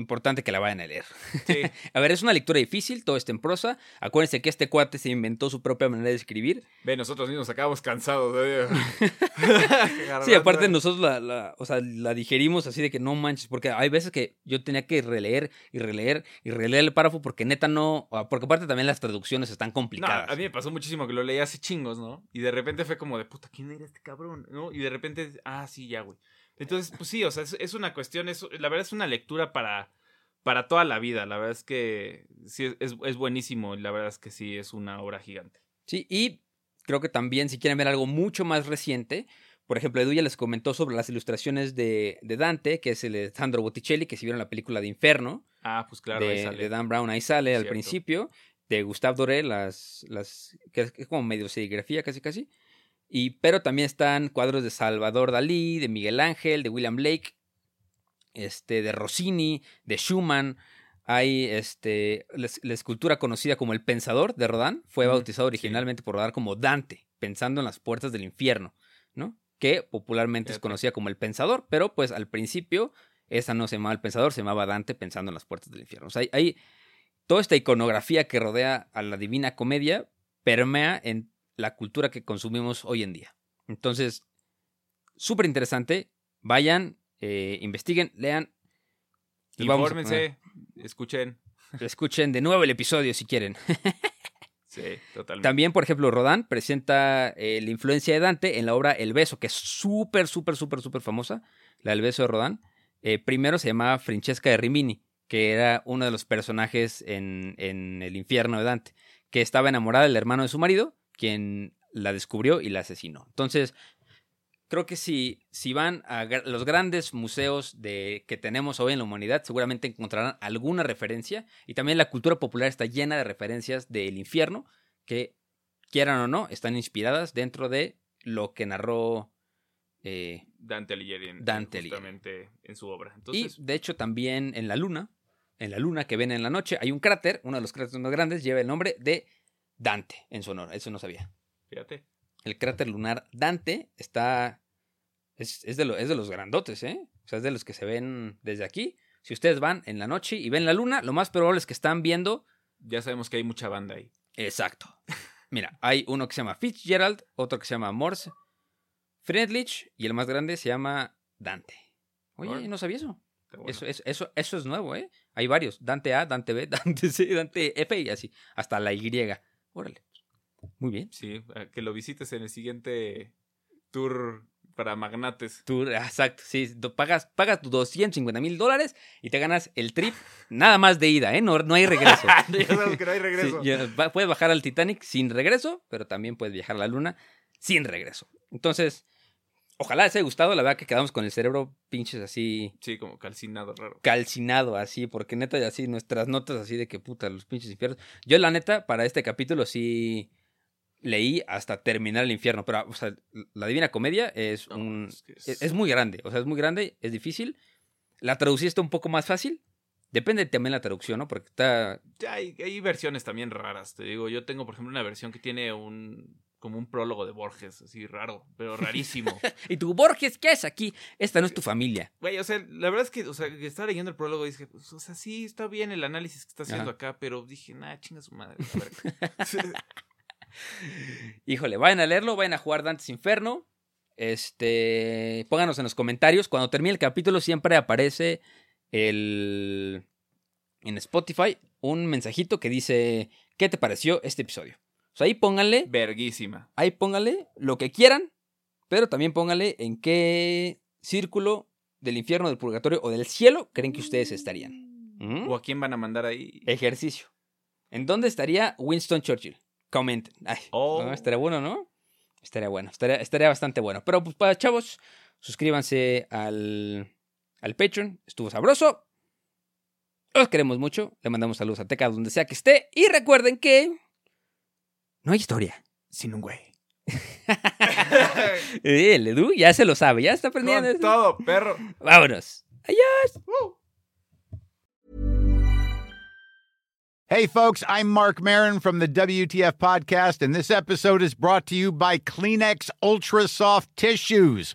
importante que la vayan a leer. Sí. A ver, es una lectura difícil, todo está en prosa. Acuérdense que este cuate se inventó su propia manera de escribir. Ve, nosotros mismos acabamos cansados. ¿eh? Sí, aparte nosotros la, la- o sea, la digerimos así de que no manches, porque hay veces que yo tenía que releer y releer y releer el párrafo porque neta no, porque aparte también las traducciones están No, complicadas. a mí me pasó muchísimo que lo leí hace chingos, ¿no? Y de repente fue como de puta, ¿quién era este cabrón? ¿No? Y de repente, ah, sí, ya, güey. Entonces, pues sí, o sea, es, es una cuestión, es, la verdad es una lectura para, para toda la vida. La verdad es que sí, es, es, buenísimo. y La verdad es que sí, es una obra gigante. Sí, y creo que también si quieren ver algo mucho más reciente, por ejemplo, Edu ya les comentó sobre las ilustraciones de, de Dante, que es el de Sandro Botticelli, que si vieron la película de Inferno, Ah, pues claro, ahí de, sale. de Dan Brown, ahí sale al principio, de Gustave Doré, las, las, que es como medio serigrafía casi casi. Y, pero también están cuadros de Salvador Dalí, de Miguel Ángel, de William Blake, este, de Rossini, de Schumann. Hay este, la, la escultura conocida como el Pensador de Rodin. Fue bautizado sí. originalmente por Rodin como Dante, pensando en las puertas del infierno, ¿no? Que popularmente es conocida como el Pensador, pero pues al principio esa no se llamaba el Pensador, se llamaba Dante pensando en las puertas del infierno. O sea, hay, hay toda esta iconografía que rodea a la Divina Comedia permea en la cultura que consumimos hoy en día. Entonces, súper interesante. Vayan, eh, investiguen, lean. y vamos a Infórmense, escuchen. escuchen de nuevo el episodio si quieren. Sí, totalmente. También, por ejemplo, Rodin presenta eh, la influencia de Dante en la obra El Beso, que es súper, súper, súper, súper famosa, la del Beso de Rodin. Eh, primero se llamaba Francesca de Rimini, que era uno de los personajes en, en el infierno de Dante, que estaba enamorada del hermano de su marido, quien la descubrió y la asesinó. Entonces, creo que si, si van a los grandes museos de, que tenemos hoy en la humanidad, seguramente encontrarán alguna referencia. Y también la cultura popular está llena de referencias del infierno que, quieran o no, están inspiradas dentro de lo que narró. eh, Dante Alighieri. en- Dante Alighieri. Justamente en su obra. Entonces, y de hecho, también en la luna, en la luna que ven en la noche, hay un cráter, uno de los cráteres más grandes, lleva el nombre de Dante en su honor. Eso no sabía. fíjate. el cráter lunar Dante está. Es, es de, lo- es de los grandotes, ¿eh? O sea, es de los que se ven desde aquí. Si ustedes van en la noche y ven la luna, lo más probable es que están viendo. Ya sabemos que hay mucha banda ahí. Exacto. Mira, hay uno que se llama Fitzgerald, otro que se llama Morse, Friedrich y el más grande se llama Dante. Oye, no sabía eso. Bueno. Eso, eso, eso, eso es nuevo, ¿eh? Hay varios. Dante A, Dante B, Dante C, Dante F y así. Hasta la Y. Órale. Muy bien. Sí, que lo visites en el siguiente tour para magnates. Tú, exacto, sí. Pagas, pagas tus 250 mil dólares y te ganas el trip nada más de ida, ¿eh? No, no hay regreso. ya sabes que no hay regreso. puedes bajar al Titanic sin regreso, pero también puedes viajar a la Luna sin regreso. Entonces, ojalá les haya gustado. La verdad que quedamos con el cerebro pinches así Sí, como calcinado raro. calcinado así, porque neta, así nuestras notas así de que puta, los pinches infiernos. Yo, la neta, para este capítulo sí leí hasta terminar el infierno, pero, o sea, la Divina Comedia es No, un... es que es- Es, es muy grande, o sea, es muy grande, es difícil. La traducción está un poco más fácil. Depende también la traducción, ¿no? Porque está... Ya hay, hay versiones también raras, te digo. Yo tengo, por ejemplo, una versión que tiene un como un prólogo de Borges, así raro, pero rarísimo. Y tú, Borges, ¿qué es aquí? Esta no es tu familia. Güey, o sea, la verdad es que, o sea, que estaba leyendo el prólogo y dije, pues, o sea, sí, está bien el análisis que está haciendo Ajá. acá, pero dije, nah, chinga su madre. a ver. Híjole, vayan a leerlo, vayan a jugar Dantes Inferno. Este, pónganos en los comentarios. Cuando termine el capítulo siempre aparece el en Spotify un mensajito que dice ¿qué te pareció este episodio? O sea, ahí pónganle, Verguísima. ahí pónganle lo que quieran, pero también pónganle en qué círculo del infierno, del purgatorio o del cielo creen que ustedes estarían. ¿Mm? ¿O a quién van a mandar ahí? Ejercicio. ¿En dónde estaría Winston Churchill? Comenten. Ay, Oh. no, estaría bueno, ¿no? Estaría bueno, estaría, estaría bastante bueno. Pero pues para chavos, suscríbanse al, al Patreon. Estuvo sabroso. Los queremos mucho. Le mandamos saludos a Teca donde sea que esté. Y recuerden que no hay historia sin un güey. Eh, el Edu ya se lo sabe, ya está aprendiendo. Con todo, perro. Vámonos. Hey, folks, I'm Mark Marin from the WTF Podcast, and this episode is brought to you by Kleenex Ultra Soft Tissues,